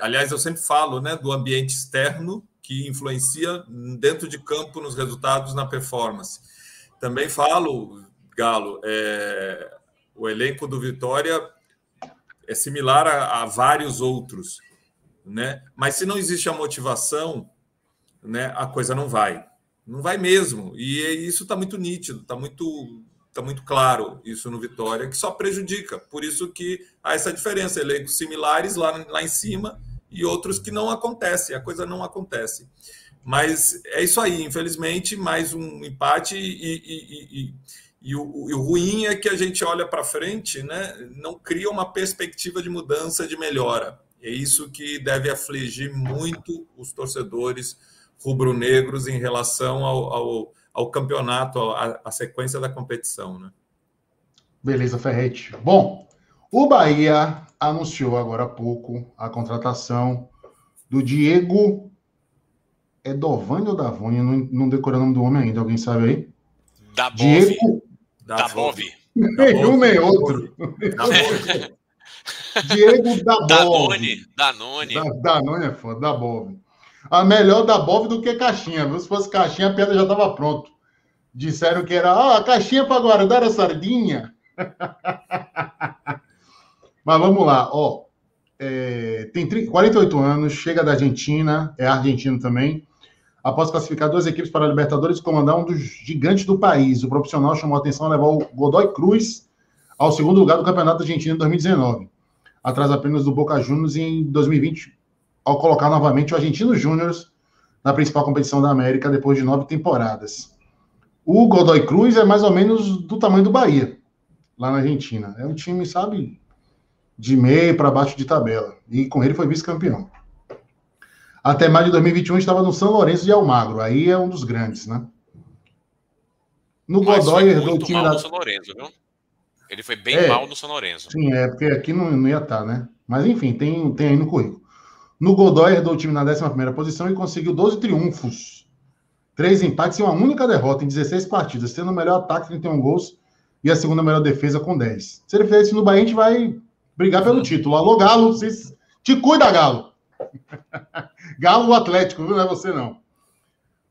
aliás, eu sempre falo né, do ambiente externo que influencia dentro de campo nos resultados, na performance. Também falo, Galo, é, o elenco do Vitória é similar a, a vários outros, né? Mas se não existe a motivação, né, a coisa não vai. Não vai mesmo. E isso está muito nítido, está muito, tá muito claro isso no Vitória, que só prejudica. Por isso que há essa diferença, elencos similares lá, lá em cima e outros que não acontece, a coisa não acontece. Mas é isso aí, infelizmente, mais um empate e, e, e, e o, o, ruim é que a gente olha para frente, né, não cria uma perspectiva de mudança, de melhora. É isso que deve afligir muito os torcedores rubro-negros em relação ao, ao, ao campeonato, à sequência da competição. Né? Beleza, Ferrete. Bom, o Bahia anunciou agora há pouco a contratação do Diego Edovani ou Davoni? Não, não decorei o nome do homem ainda, alguém sabe aí? Dabov. Diego... Dabov. Nenhum nem outro. Diego Dabov. Danone. Danone. Da, Danone é foda, Dabov. A melhor da Bov do que caixinha. Viu? Se fosse caixinha, a pedra já estava pronto. Disseram que era ah, a caixinha para guardar a sardinha. (laughs) Mas vamos lá, ó. É, tem 30, 48 anos, chega da Argentina, é argentino também. Após classificar duas equipes para a Libertadores e comandar um dos gigantes do país, o profissional chamou a atenção a levar o Godoy Cruz ao segundo lugar do Campeonato Argentino em 2019, atrás apenas do Boca Juniors em 2020 ao colocar novamente o Argentino Júnior na principal competição da América depois de nove temporadas. O Godoy Cruz é mais ou menos do tamanho do Bahia, lá na Argentina. É um time, sabe, de meio para baixo de tabela. E com ele foi vice-campeão. Até mais de 2021 estava no São Lourenço de Almagro. Aí é um dos grandes, né? No Mas Godoy herdou o time da. No São Lourenço, viu? Ele foi bem é, mal no São Lourenço. Sim, é, porque aqui não, não ia estar, tá, né? Mas enfim, tem, tem aí no currículo. No Godoy, herdou o time na 11 posição e conseguiu 12 triunfos, três empates e uma única derrota em 16 partidas, tendo o melhor ataque, 31 gols, e a segunda melhor defesa com 10. Se ele fizer isso no Bahia, a gente vai brigar pelo título. Alô, Galo, vocês... te cuida, Galo! (laughs) Galo Atlético, não é você não.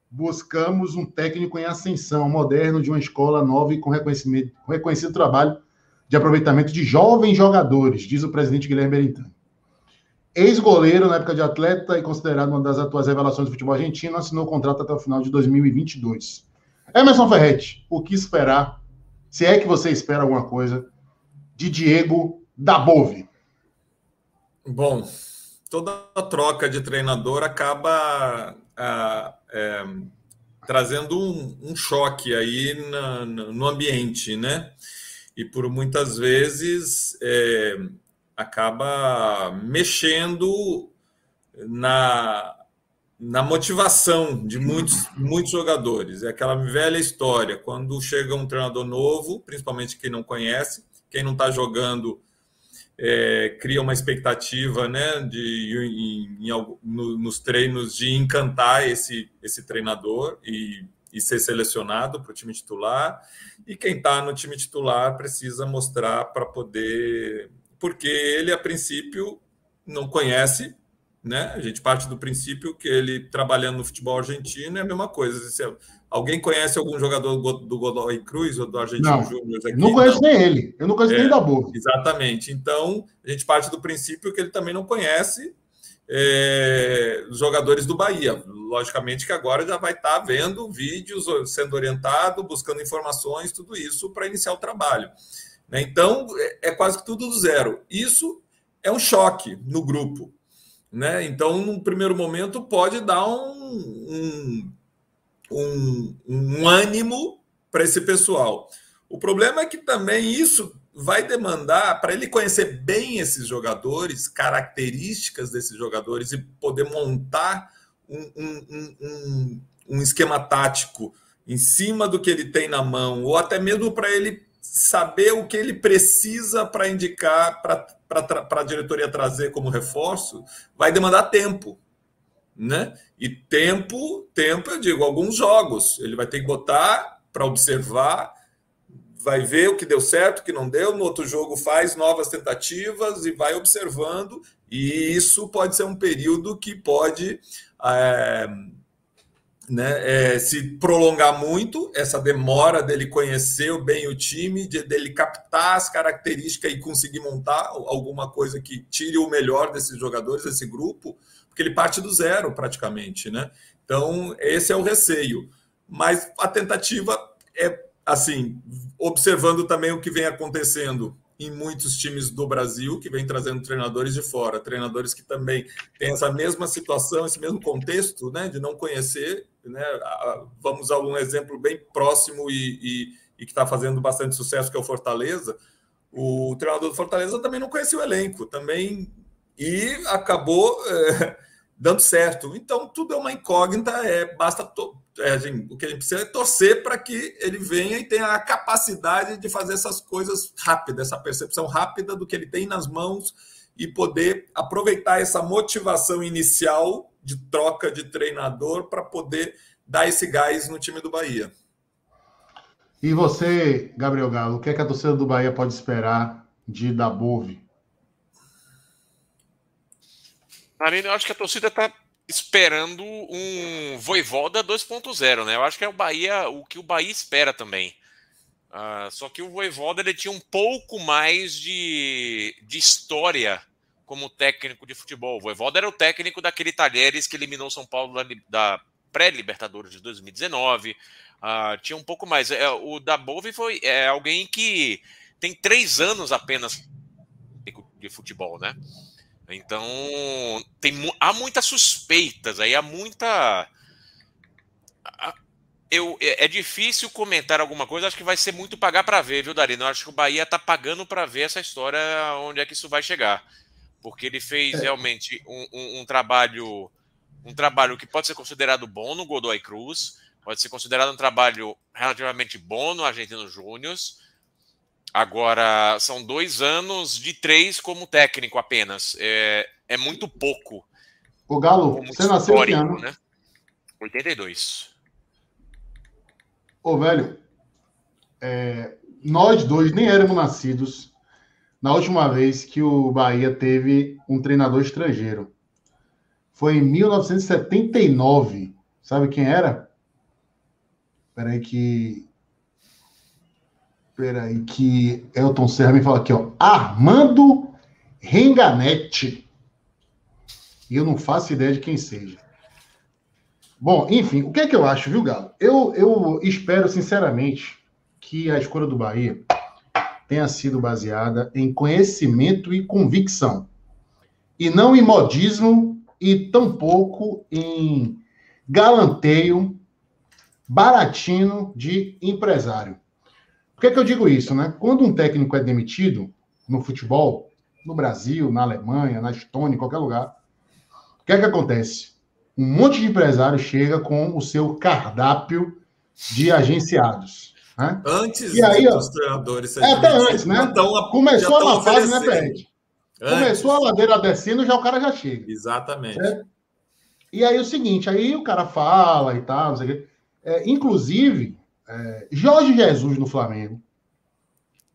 Buscamos um técnico em ascensão, moderno, de uma escola nova e com reconhecimento, reconhecido trabalho de aproveitamento de jovens jogadores, diz o presidente Guilherme Berintani. Ex-goleiro na época de atleta e considerado uma das atuais revelações do futebol argentino, assinou o contrato até o final de 2022. Emerson Ferretti, o que esperar, se é que você espera alguma coisa, de Diego Dabove? Bom, toda troca de treinador acaba ah, é, trazendo um, um, choque aí na, no ambiente, né? E por muitas vezes é, acaba mexendo na, na motivação de muitos, muitos jogadores. É aquela velha história, quando chega um treinador novo, principalmente quem não conhece, quem não está jogando é, cria uma expectativa né, de, em, em, no, nos treinos de encantar esse, esse treinador e, e ser selecionado para o time titular. E quem está no time titular precisa mostrar para poder. Porque ele, a princípio, não conhece né? A gente parte do princípio que ele trabalhando no futebol argentino é a mesma coisa. Se alguém conhece algum jogador do Godoy Cruz ou do Argentino Júnior? Não conheço não. nem ele. Eu não conheço é, nem da boa. Exatamente. Então, a gente parte do princípio que ele também não conhece é, os jogadores do Bahia. Logicamente que agora já vai estar vendo vídeos, sendo orientado, buscando informações, tudo isso para iniciar o trabalho. Né? Então, é, é quase que tudo do zero. Isso é um choque no grupo. Né? Então, num primeiro momento, pode dar um, um, um, um ânimo para esse pessoal. O problema é que também isso vai demandar, para ele conhecer bem esses jogadores, características desses jogadores e poder montar um, um, um, um esquema tático em cima do que ele tem na mão, ou até mesmo para ele saber o que ele precisa para indicar, para a diretoria trazer como reforço, vai demandar tempo. Né? E tempo, tempo, eu digo, alguns jogos. Ele vai ter que botar para observar, vai ver o que deu certo, o que não deu. No outro jogo, faz novas tentativas e vai observando. E isso pode ser um período que pode. É, né, é, se prolongar muito, essa demora dele conhecer bem o time, de, dele captar as características e conseguir montar alguma coisa que tire o melhor desses jogadores, desse grupo, porque ele parte do zero praticamente, né? Então, esse é o receio. Mas a tentativa é, assim, observando também o que vem acontecendo em muitos times do Brasil, que vem trazendo treinadores de fora, treinadores que também têm essa mesma situação, esse mesmo contexto, né, de não conhecer, né, vamos a um exemplo bem próximo e, e, e que está fazendo bastante sucesso, que é o Fortaleza, o treinador do Fortaleza também não conhecia o elenco, também, e acabou é, (laughs) dando certo. Então, tudo é uma incógnita, é, basta to, gente, o que a gente precisa é torcer para que ele venha e tenha a capacidade de fazer essas coisas rápidas, essa percepção rápida do que ele tem nas mãos e poder aproveitar essa motivação inicial de troca de treinador para poder dar esse gás no time do Bahia. E você, Gabriel Galo, o que é que a torcida do Bahia pode esperar de Dabove? Marina, eu acho que a torcida está esperando um Voivoda 2.0, né? Eu acho que é o Bahia, o que o Bahia espera também. Uh, só que o Voivoda ele tinha um pouco mais de, de história como técnico de futebol. O Voivoda era o técnico daquele Talheres que eliminou São Paulo da, da pré-Libertadores de 2019. Uh, ah, tinha um pouco mais. É, o Dabove foi é, alguém que tem três anos apenas de futebol, né? Então, tem, há muitas suspeitas aí, há muita. Eu, é, é difícil comentar alguma coisa, acho que vai ser muito pagar para ver, viu, Darino? Eu acho que o Bahia está pagando para ver essa história, onde é que isso vai chegar. Porque ele fez é. realmente um, um, um, trabalho um trabalho que pode ser considerado bom no Godoy Cruz, pode ser considerado um trabalho relativamente bom no Argentino Júnior, Agora, são dois anos de três como técnico apenas. É, é muito pouco. O Galo, você nasceu que ano? Né? 82. Ô, velho, é, nós dois nem éramos nascidos na última vez que o Bahia teve um treinador estrangeiro. Foi em 1979. Sabe quem era? Espera aí que Peraí, que Elton Serra me fala aqui, ó. Armando Renganete. E eu não faço ideia de quem seja. Bom, enfim, o que é que eu acho, viu, Galo? Eu, eu espero, sinceramente, que a escolha do Bahia tenha sido baseada em conhecimento e convicção. E não em modismo e tampouco em galanteio baratino de empresário. Por que, que eu digo isso, né? Quando um técnico é demitido no futebol, no Brasil, na Alemanha, na Estônia, em qualquer lugar, o que é que acontece? Um monte de empresário chega com o seu cardápio de agenciados. Né? Antes e aí, dos treinadores. É, até antes, né? Tão, Começou uma fase, né, Pérez? Começou a ladeira descendo, já o cara já chega. Exatamente. Certo? E aí o seguinte, aí o cara fala e tal, não sei o quê. É, inclusive, é, Jorge Jesus no Flamengo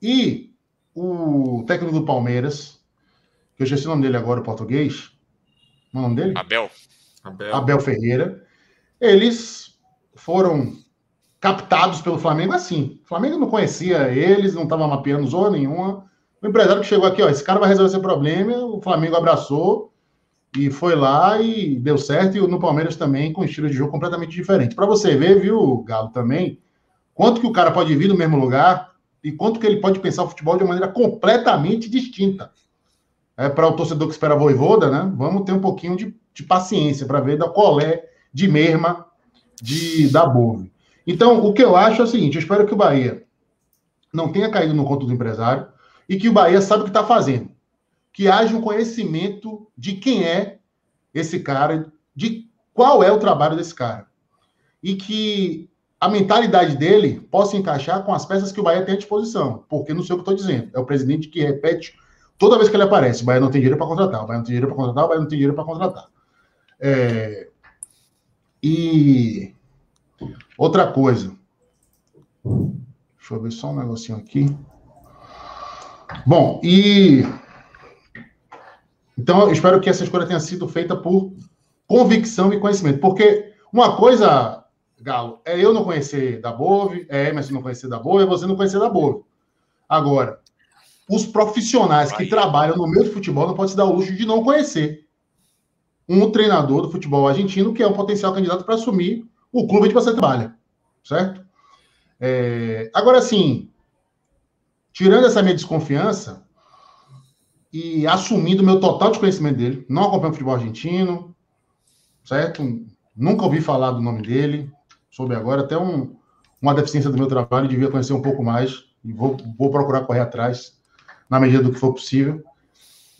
e o técnico do Palmeiras, que eu esqueci o nome dele agora, o português. É o nome dele? Abel. Abel. Abel Ferreira. Eles foram captados pelo Flamengo assim. O Flamengo não conhecia eles, não estava mapeando zona nenhuma. O empresário que chegou aqui, ó, esse cara vai resolver esse problema, o Flamengo abraçou e foi lá e deu certo. E no Palmeiras também, com um estilo de jogo completamente diferente. Para você ver, viu, Galo, também, quanto que o cara pode vir no mesmo lugar e quanto que ele pode pensar o futebol de uma maneira completamente distinta. É para o torcedor que espera a voivoda, né? Vamos ter um pouquinho de, de paciência para ver da colé de merma de da Bove. Então, o que eu acho é o seguinte: eu espero que o Bahia não tenha caído no conto do empresário e que o Bahia sabe o que está fazendo. Que haja um conhecimento de quem é esse cara, de qual é o trabalho desse cara. E que a mentalidade dele possa encaixar com as peças que o Bahia tem à disposição. Porque não sei o que estou dizendo. É o presidente que repete toda vez que ele aparece: o Bahia não tem dinheiro para contratar, o Bahia não tem dinheiro para contratar, o Bahia não tem dinheiro para contratar. É... E outra coisa. Deixa eu ver só um negocinho aqui. Bom, e. Então, eu espero que essa escolha tenha sido feita por convicção e conhecimento. Porque uma coisa Galo, é eu não conhecer da Bove, é Emerson não conhecer da Bove, é você não conhecer da Bove. Agora, os profissionais que trabalham no meio do futebol não podem se dar o luxo de não conhecer um treinador do futebol argentino que é um potencial candidato para assumir o clube onde você trabalha, certo? É... Agora, assim, tirando essa minha desconfiança e assumindo o meu total desconhecimento dele, não acompanho o futebol argentino, certo? Nunca ouvi falar do nome dele, soube agora, até um, uma deficiência do meu trabalho, devia conhecer um pouco mais, e vou, vou procurar correr atrás, na medida do que for possível.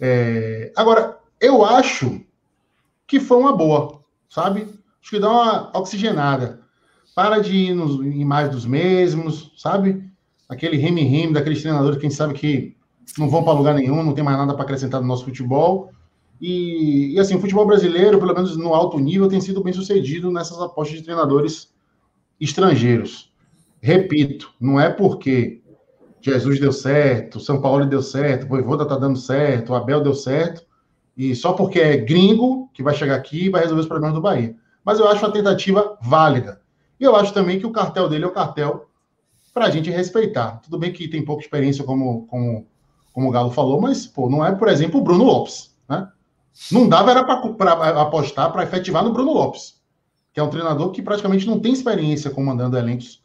É, agora, eu acho que foi uma boa, sabe? Acho que dá uma oxigenada. Para de ir nos, em mais dos mesmos, sabe? Aquele reme-reme daqueles treinadores, quem sabe que não vão para lugar nenhum, não tem mais nada para acrescentar no nosso futebol. E, e, assim, o futebol brasileiro, pelo menos no alto nível, tem sido bem sucedido nessas apostas de treinadores estrangeiros. Repito, não é porque Jesus deu certo, São Paulo deu certo, Voivoda tá dando certo, Abel deu certo, e só porque é gringo que vai chegar aqui e vai resolver os problemas do Bahia. Mas eu acho uma tentativa válida. E eu acho também que o cartel dele é o cartel para a gente respeitar. Tudo bem que tem pouca experiência, como, como, como o Galo falou, mas pô, não é, por exemplo, o Bruno Lopes. Né? Não dava era para apostar para efetivar no Bruno Lopes que é um treinador que praticamente não tem experiência comandando elencos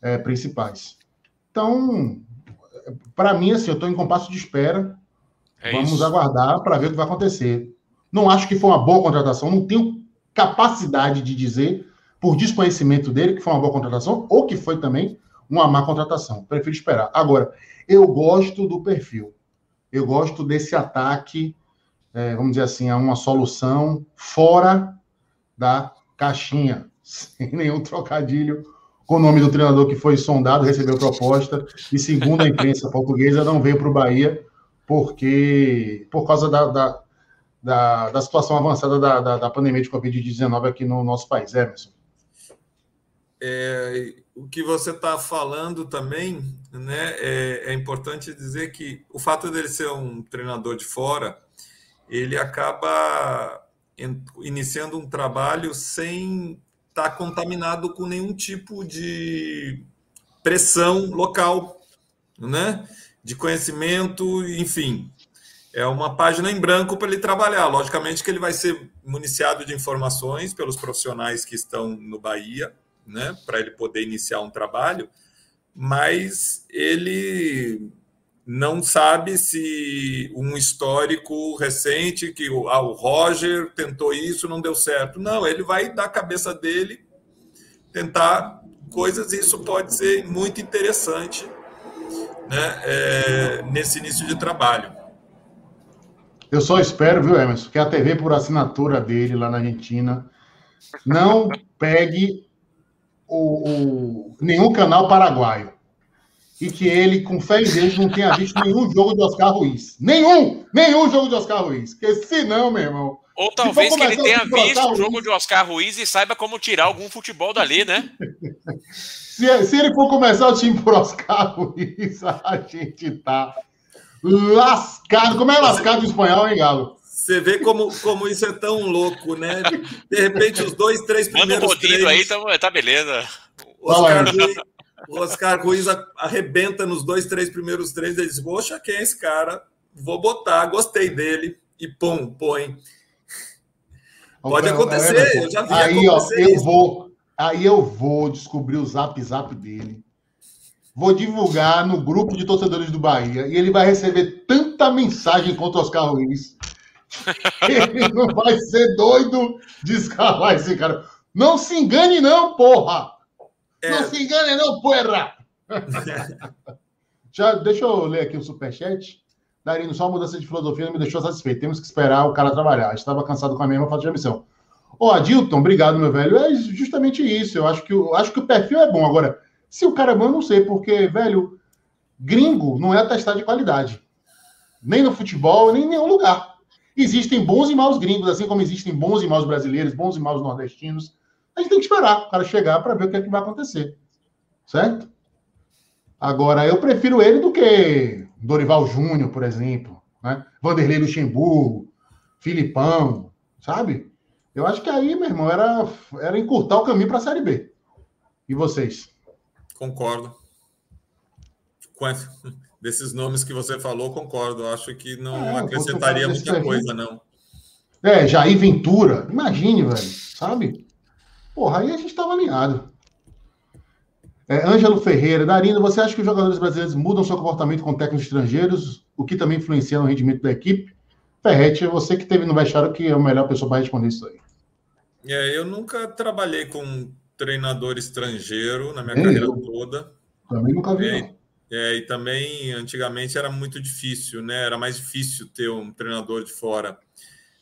é, principais. Então, para mim, assim, eu estou em compasso de espera. É Vamos isso. aguardar para ver o que vai acontecer. Não acho que foi uma boa contratação, não tenho capacidade de dizer, por desconhecimento dele, que foi uma boa contratação, ou que foi também uma má contratação. Prefiro esperar. Agora, eu gosto do perfil. Eu gosto desse ataque, é, vamos dizer assim, a uma solução fora da caixinha, (laughs) sem nenhum trocadilho com o nome do treinador que foi sondado, recebeu proposta, e segundo a imprensa portuguesa, não veio para o Bahia porque por causa da, da, da, da situação avançada da, da, da pandemia de Covid-19 aqui no nosso país, Emerson. É, o que você está falando também, né, é, é, importante dizer que o fato dele ser um treinador de fora, ele acaba iniciando um trabalho sem estar tá contaminado com nenhum tipo de pressão local. né? De conhecimento, enfim. É uma página em branco para ele trabalhar. Logicamente que ele vai ser municiado de informações pelos profissionais que estão no Bahia, né? Para ele poder iniciar um trabalho, mas ele não sabe se um histórico recente que ah, o Roger tentou isso, não deu certo. Não, ele vai da cabeça dele tentar coisas e isso pode ser muito interessante né, é, nesse início de trabalho. Eu só espero, viu, Emerson, que a TV por assinatura dele lá na Argentina não pegue o, o nenhum canal paraguaio e que ele, com fé em Deus, não tenha visto nenhum jogo de Oscar Ruiz. Nenhum! Nenhum jogo de Oscar Ruiz. Porque senão, meu irmão. Ou talvez que ele tenha visto o jogo de Oscar Ruiz e saiba como tirar algum futebol dali, né? (laughs) se, se ele for começar o time por Oscar Ruiz, (laughs) a gente tá lascado. Como é lascado em espanhol, hein, Galo? Você vê como, como isso é tão louco, né? De repente, os dois, três primeiros. Manda um treinos... aí, tá, tá beleza. Oscar Ruiz, o Oscar Ruiz arrebenta nos dois, três primeiros treinos. Ele diz: Poxa, quem é esse cara? Vou botar, gostei dele. E pum, põe. Pode acontecer, eu já vi aí, ó, eu isso. vou, aí eu vou descobrir o zap zap dele. Vou divulgar no grupo de torcedores do Bahia e ele vai receber tanta mensagem contra o Oscar Ruiz. (laughs) ele não vai ser doido de escalar esse cara. Não se engane, não, porra! É... Não se engane, não, porra! (laughs) Já, deixa eu ler aqui o superchat. Darino, só a mudança de filosofia não me deixou satisfeito. Temos que esperar o cara trabalhar. Estava cansado com a mesma falta de ambição. Ô, Adilton, obrigado, meu velho. É justamente isso. Eu acho que, eu acho que o perfil é bom. Agora, se o cara é bom, eu não sei, porque, velho, gringo não é atestado de qualidade. Nem no futebol, nem em nenhum lugar. Existem bons e maus gringos, assim como existem bons e maus brasileiros, bons e maus nordestinos. A gente tem que esperar o cara chegar para ver o que, é que vai acontecer. Certo? Agora, eu prefiro ele do que Dorival Júnior, por exemplo, né? Vanderlei Luxemburgo, Filipão, sabe? Eu acho que aí, meu irmão, era, era encurtar o caminho para a Série B. E vocês? Concordo. Com desses nomes que você falou, concordo. Acho que não é, acrescentaria muita coisa, não. É, Jair Ventura, imagine, velho, sabe? Porra, aí a gente estava alinhado. É, Ângelo Ferreira, Darino, você acha que os jogadores brasileiros mudam seu comportamento com técnicos estrangeiros, o que também influencia no rendimento da equipe? Ferrete, é você que teve no vestiário que é o melhor pessoa para responder isso aí. É, eu nunca trabalhei com treinador estrangeiro na minha carreira eu. toda. Também nunca vi. É, é, e também antigamente era muito difícil, né? Era mais difícil ter um treinador de fora.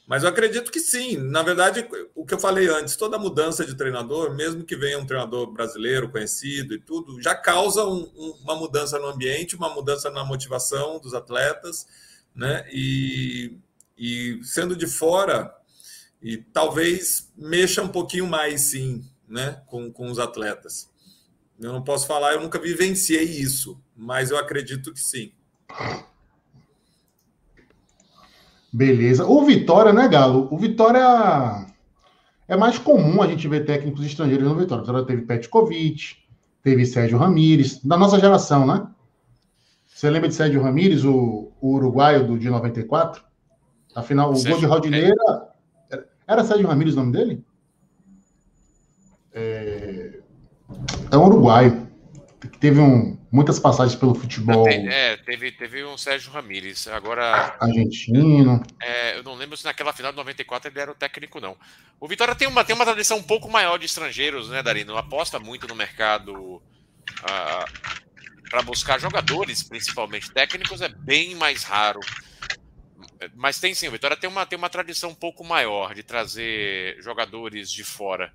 Mas eu acredito que sim. Na verdade, o que eu falei antes, toda mudança de treinador, mesmo que venha um treinador brasileiro conhecido e tudo, já causa um, um, uma mudança no ambiente, uma mudança na motivação dos atletas, né? E, e sendo de fora, e talvez mexa um pouquinho mais, sim, né? Com, com os atletas. Eu não posso falar, eu nunca vivenciei isso, mas eu acredito que sim. Beleza. O Vitória, né, Galo? O Vitória é mais comum a gente ver técnicos estrangeiros no Vitória. O Vitória teve Petkovic, teve Sérgio Ramírez, da nossa geração, né? Você lembra de Sérgio Ramírez, o, o uruguaio do de 94? Afinal, o Sérgio, gol de Rodinei era, era Sérgio Ramírez o nome dele? É, é um uruguaio. Teve um, muitas passagens pelo futebol. É, teve, teve um Sérgio Ramírez, agora. Argentino. É, eu não lembro se naquela final de 94 ele era o técnico, não. O Vitória tem uma, tem uma tradição um pouco maior de estrangeiros, né, Darino? Aposta muito no mercado ah, para buscar jogadores, principalmente técnicos, é bem mais raro. Mas tem sim, o Vitória tem uma, tem uma tradição um pouco maior de trazer jogadores de fora.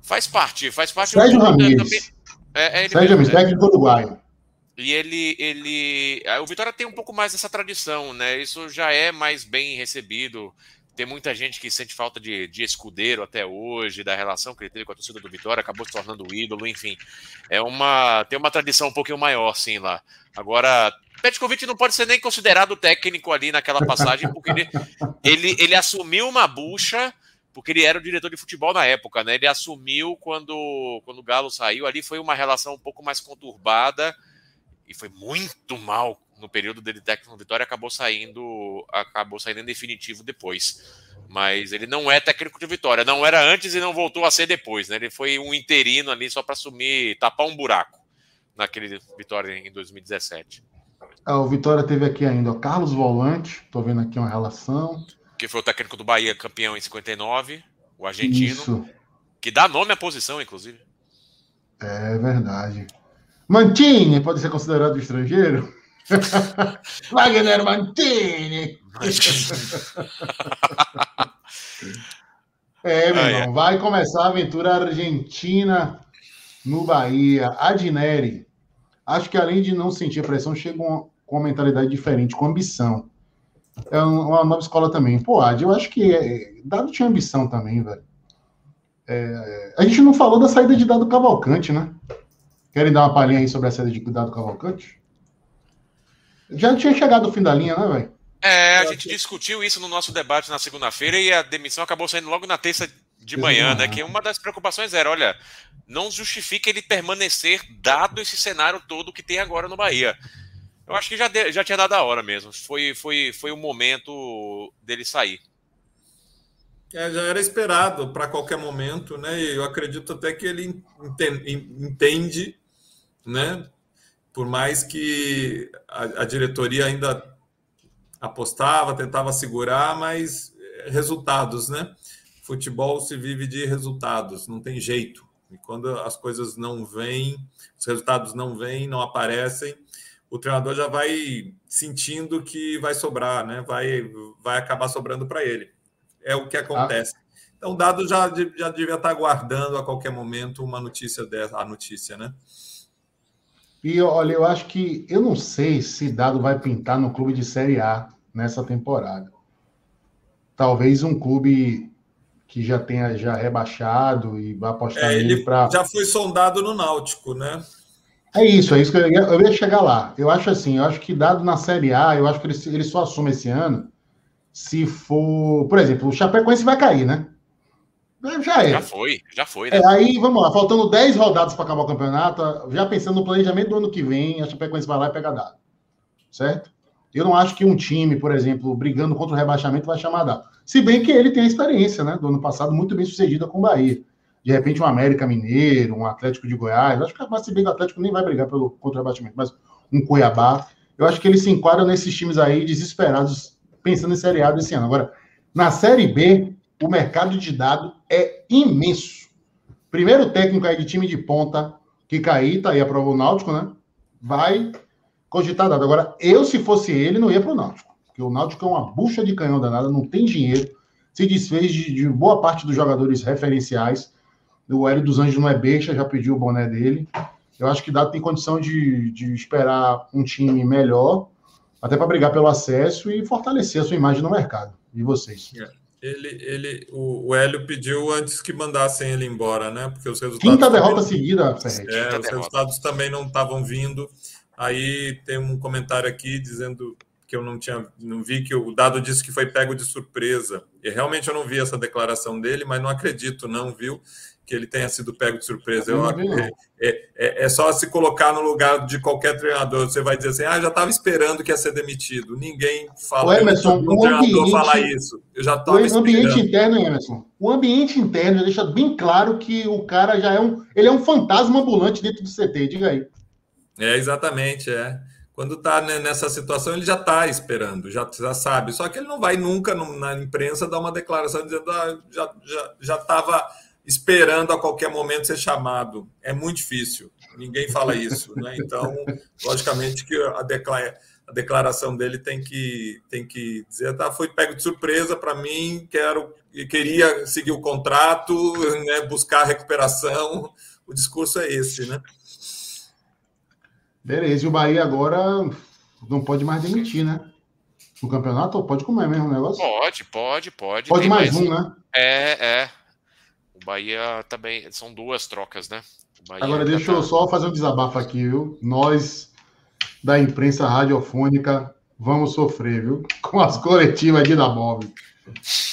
Faz parte, faz parte. Sérgio Ramírez. Também, é, é Sérgio mesmo, técnico uruguaio. E ele, ele. O Vitória tem um pouco mais essa tradição, né? Isso já é mais bem recebido. Tem muita gente que sente falta de, de escudeiro até hoje, da relação que ele teve com a torcida do Vitória, acabou se tornando ídolo, enfim. É uma. Tem uma tradição um pouquinho maior, sim, lá. Agora, Petkovic não pode ser nem considerado técnico ali naquela passagem, porque ele, ele, ele assumiu uma bucha porque ele era o diretor de futebol na época, né? Ele assumiu quando, quando o Galo saiu, ali foi uma relação um pouco mais conturbada e foi muito mal no período dele técnico no Vitória, acabou saindo, acabou saindo em definitivo depois. Mas ele não é técnico de Vitória, não era antes e não voltou a ser depois, né? Ele foi um interino ali só para assumir, tapar um buraco naquele Vitória em 2017. Ah, o Vitória teve aqui ainda o Carlos Volante, tô vendo aqui uma relação. Que foi o técnico do Bahia, campeão em 59, o argentino. Isso. Que dá nome à posição, inclusive. É verdade. Mantini pode ser considerado estrangeiro? (laughs) Wagner Mantini! é, meu ah, irmão, é. vai começar a aventura argentina no Bahia. Adneri, acho que além de não sentir pressão, chega com uma mentalidade diferente, com ambição. É uma nova escola também. Pô, eu acho que é, Dado tinha ambição também, velho. É, a gente não falou da saída de Dado Cavalcante, né? Querem dar uma palhinha aí sobre a saída de Dado Cavalcante? Já tinha chegado o fim da linha, né, velho? É, a gente discutiu isso no nosso debate na segunda-feira e a demissão acabou saindo logo na terça de manhã, né? Que uma das preocupações era, olha, não justifica ele permanecer dado esse cenário todo que tem agora no Bahia. Eu acho que já, de, já tinha dado a hora mesmo. Foi, foi, foi o momento dele sair. É, já era esperado para qualquer momento, né? E eu acredito até que ele entende, né? Por mais que a, a diretoria ainda apostava, tentava segurar, mas eh, resultados, né? Futebol se vive de resultados, não tem jeito. E quando as coisas não vêm, os resultados não vêm, não aparecem, o treinador já vai sentindo que vai sobrar, né? Vai, vai acabar sobrando para ele é o que acontece. Ah. Então, o Dado já, já devia estar aguardando a qualquer momento uma notícia dessa, a notícia, né? E olha, eu acho que eu não sei se Dado vai pintar no clube de Série A nessa temporada. Talvez um clube que já tenha já rebaixado e vai apostar é, ele para. Já foi sondado no Náutico, né? É isso, é isso que eu ia, eu ia chegar lá. Eu acho assim, eu acho que dado na Série A, eu acho que ele, ele só assume esse ano se for. Por exemplo, o Chapecoense vai cair, né? Já é. Já foi, já foi. Né? É, aí, vamos lá, faltando 10 rodadas para acabar o campeonato, já pensando no planejamento do ano que vem, a Chapecoense vai lá e pega dado. Certo? Eu não acho que um time, por exemplo, brigando contra o rebaixamento vai chamar dado. Se bem que ele tem a experiência, né? Do ano passado, muito bem sucedida com o Bahia. De repente, um América Mineiro, um Atlético de Goiás. Acho que mas se bem que o Atlético nem vai brigar pelo contra o rebaixamento, mas um Cuiabá. Eu acho que ele se enquadra nesses times aí desesperados pensando em Série A desse ano. Agora, na Série B, o mercado de dado é imenso. Primeiro técnico aí de time de ponta que cair, tá aí, aprovou o Náutico, né? Vai cogitar dado. Agora, eu, se fosse ele, não ia para o Náutico. Porque o Náutico é uma bucha de canhão danada, não tem dinheiro, se desfez de, de boa parte dos jogadores referenciais. O Hélio dos Anjos não é beixa, já pediu o boné dele. Eu acho que Dado tem condição de, de esperar um time melhor até para brigar pelo acesso e fortalecer a sua imagem no mercado. E vocês? É. Ele, ele, o, o Hélio pediu antes que mandassem ele embora, né? Porque os resultados. Quinta também, derrota seguida, Ferretti. É, os derrota. resultados também não estavam vindo. Aí tem um comentário aqui dizendo que eu não tinha, não vi que o dado disse que foi pego de surpresa. E realmente eu não vi essa declaração dele, mas não acredito, não, viu? Que ele tenha sido pego de surpresa. Eu, é, é, é, só se colocar no lugar de qualquer treinador. Você vai dizer assim: ah, já estava esperando que ia ser demitido. Ninguém fala. O Emerson, um treinador ambiente, falar isso. Eu já estava esperando. O ambiente interno, Emerson. O ambiente interno deixa bem claro que o cara já é um. Ele é um fantasma ambulante dentro do CT. Diga aí. É, exatamente, é. Quando está nessa situação, ele já está esperando, já, já sabe. Só que ele não vai nunca na imprensa dar uma declaração dizendo ah, já estava. Já, já esperando a qualquer momento ser chamado. É muito difícil. Ninguém fala isso. Né? Então, logicamente que a, declara, a declaração dele tem que, tem que dizer, tá, foi pego de surpresa para mim, quero queria seguir o contrato, né, buscar recuperação. O discurso é esse, né? Beleza, e o Bahia agora não pode mais demitir, né? No campeonato, pode comer mesmo o negócio? Pode, pode, pode. Pode mais, mais um, né? É, é. O Bahia também. São duas trocas, né? Agora, deixa tá... eu só fazer um desabafo aqui, viu? Nós, da imprensa radiofônica, vamos sofrer, viu? (laughs) Com as coletivas de Dabov.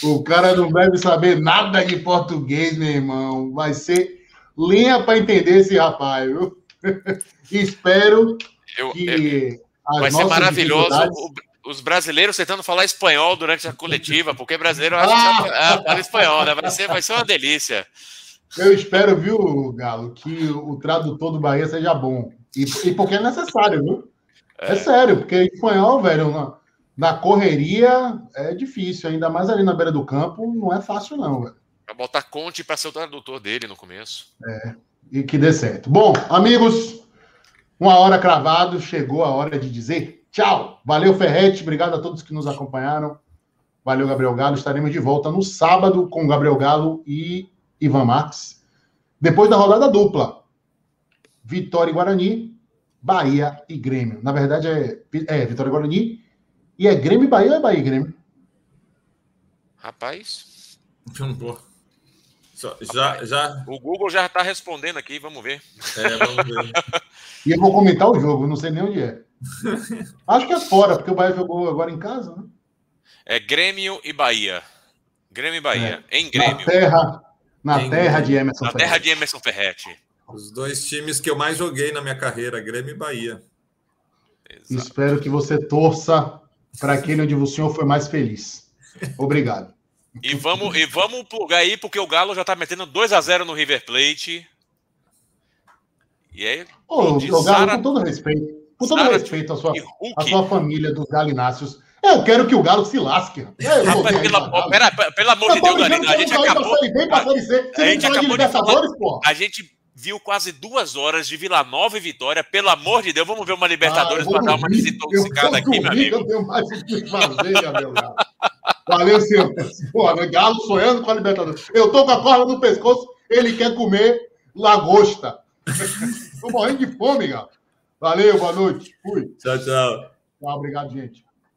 O cara não deve saber nada de português, meu irmão. Vai ser linha para entender esse rapaz, viu? (laughs) Espero eu, que eu, vai ser maravilhoso os brasileiros tentando falar espanhol durante a coletiva, porque brasileiro acha que ah, fala espanhol, né? Vai ser, vai ser uma delícia. Eu espero, viu, Galo, que o tradutor do Bahia seja bom. E, e porque é necessário, viu? É, é sério, porque espanhol, velho, na, na, correria é difícil, ainda mais ali na beira do campo, não é fácil, não, velho. Vai botar Conte para ser o tradutor dele no começo. É, e que dê certo. Bom, amigos, uma hora cravado, chegou a hora de dizer tchau. Valeu, Ferrete, obrigado a todos que nos acompanharam. Valeu, Gabriel Galo. Estaremos de volta no sábado com Gabriel Galo e Ivan Marques. Depois da rodada dupla. Vitória e Guarani, Bahia e Grêmio. Na verdade, é, é Vitória e Guarani. E é Grêmio e Bahia ou é Bahia e Grêmio? Rapaz. Já, já... O Google já está respondendo aqui, vamos ver. É, vamos ver. (laughs) e eu vou comentar o jogo, não sei nem onde é. (laughs) Acho que é fora, porque o Bahia jogou agora em casa, né? É Grêmio e Bahia. Grêmio e Bahia. É. Em Grêmio. Na terra, na em terra de Emerson Na Ferretti. terra de Emerson Ferretti. Os dois times que eu mais joguei na minha carreira, Grêmio e Bahia. Exato. Espero que você torça para aquele onde o senhor foi mais feliz. Obrigado. E vamos, e vamos plugar aí, porque o Galo já está metendo 2 a 0 no River Plate. E aí. Ô, o Galo, com todo respeito. Com todo respeito à sua, à sua família dos galináceos. Eu quero que o Galo se lasque. É, Rapaz, pela, pera, pelo amor de Deus, Danilo, a gente acabou. A, a gente acabou de falar. A gente viu quase duas horas de Vila Nova e Vitória. Pelo amor de Deus, vamos ver uma Libertadores ah, para dar uma desintoxicada aqui, meu amigo. Eu tenho mais o que fazer, Gabriel Valeu, senhor. Galo sonhando com a Libertadores. Eu tô com a corda no pescoço, ele quer comer lagosta. tô morrendo de fome, Galo. Valeu, boa noite. Fui. Tchau, tchau. Tchau, obrigado, gente.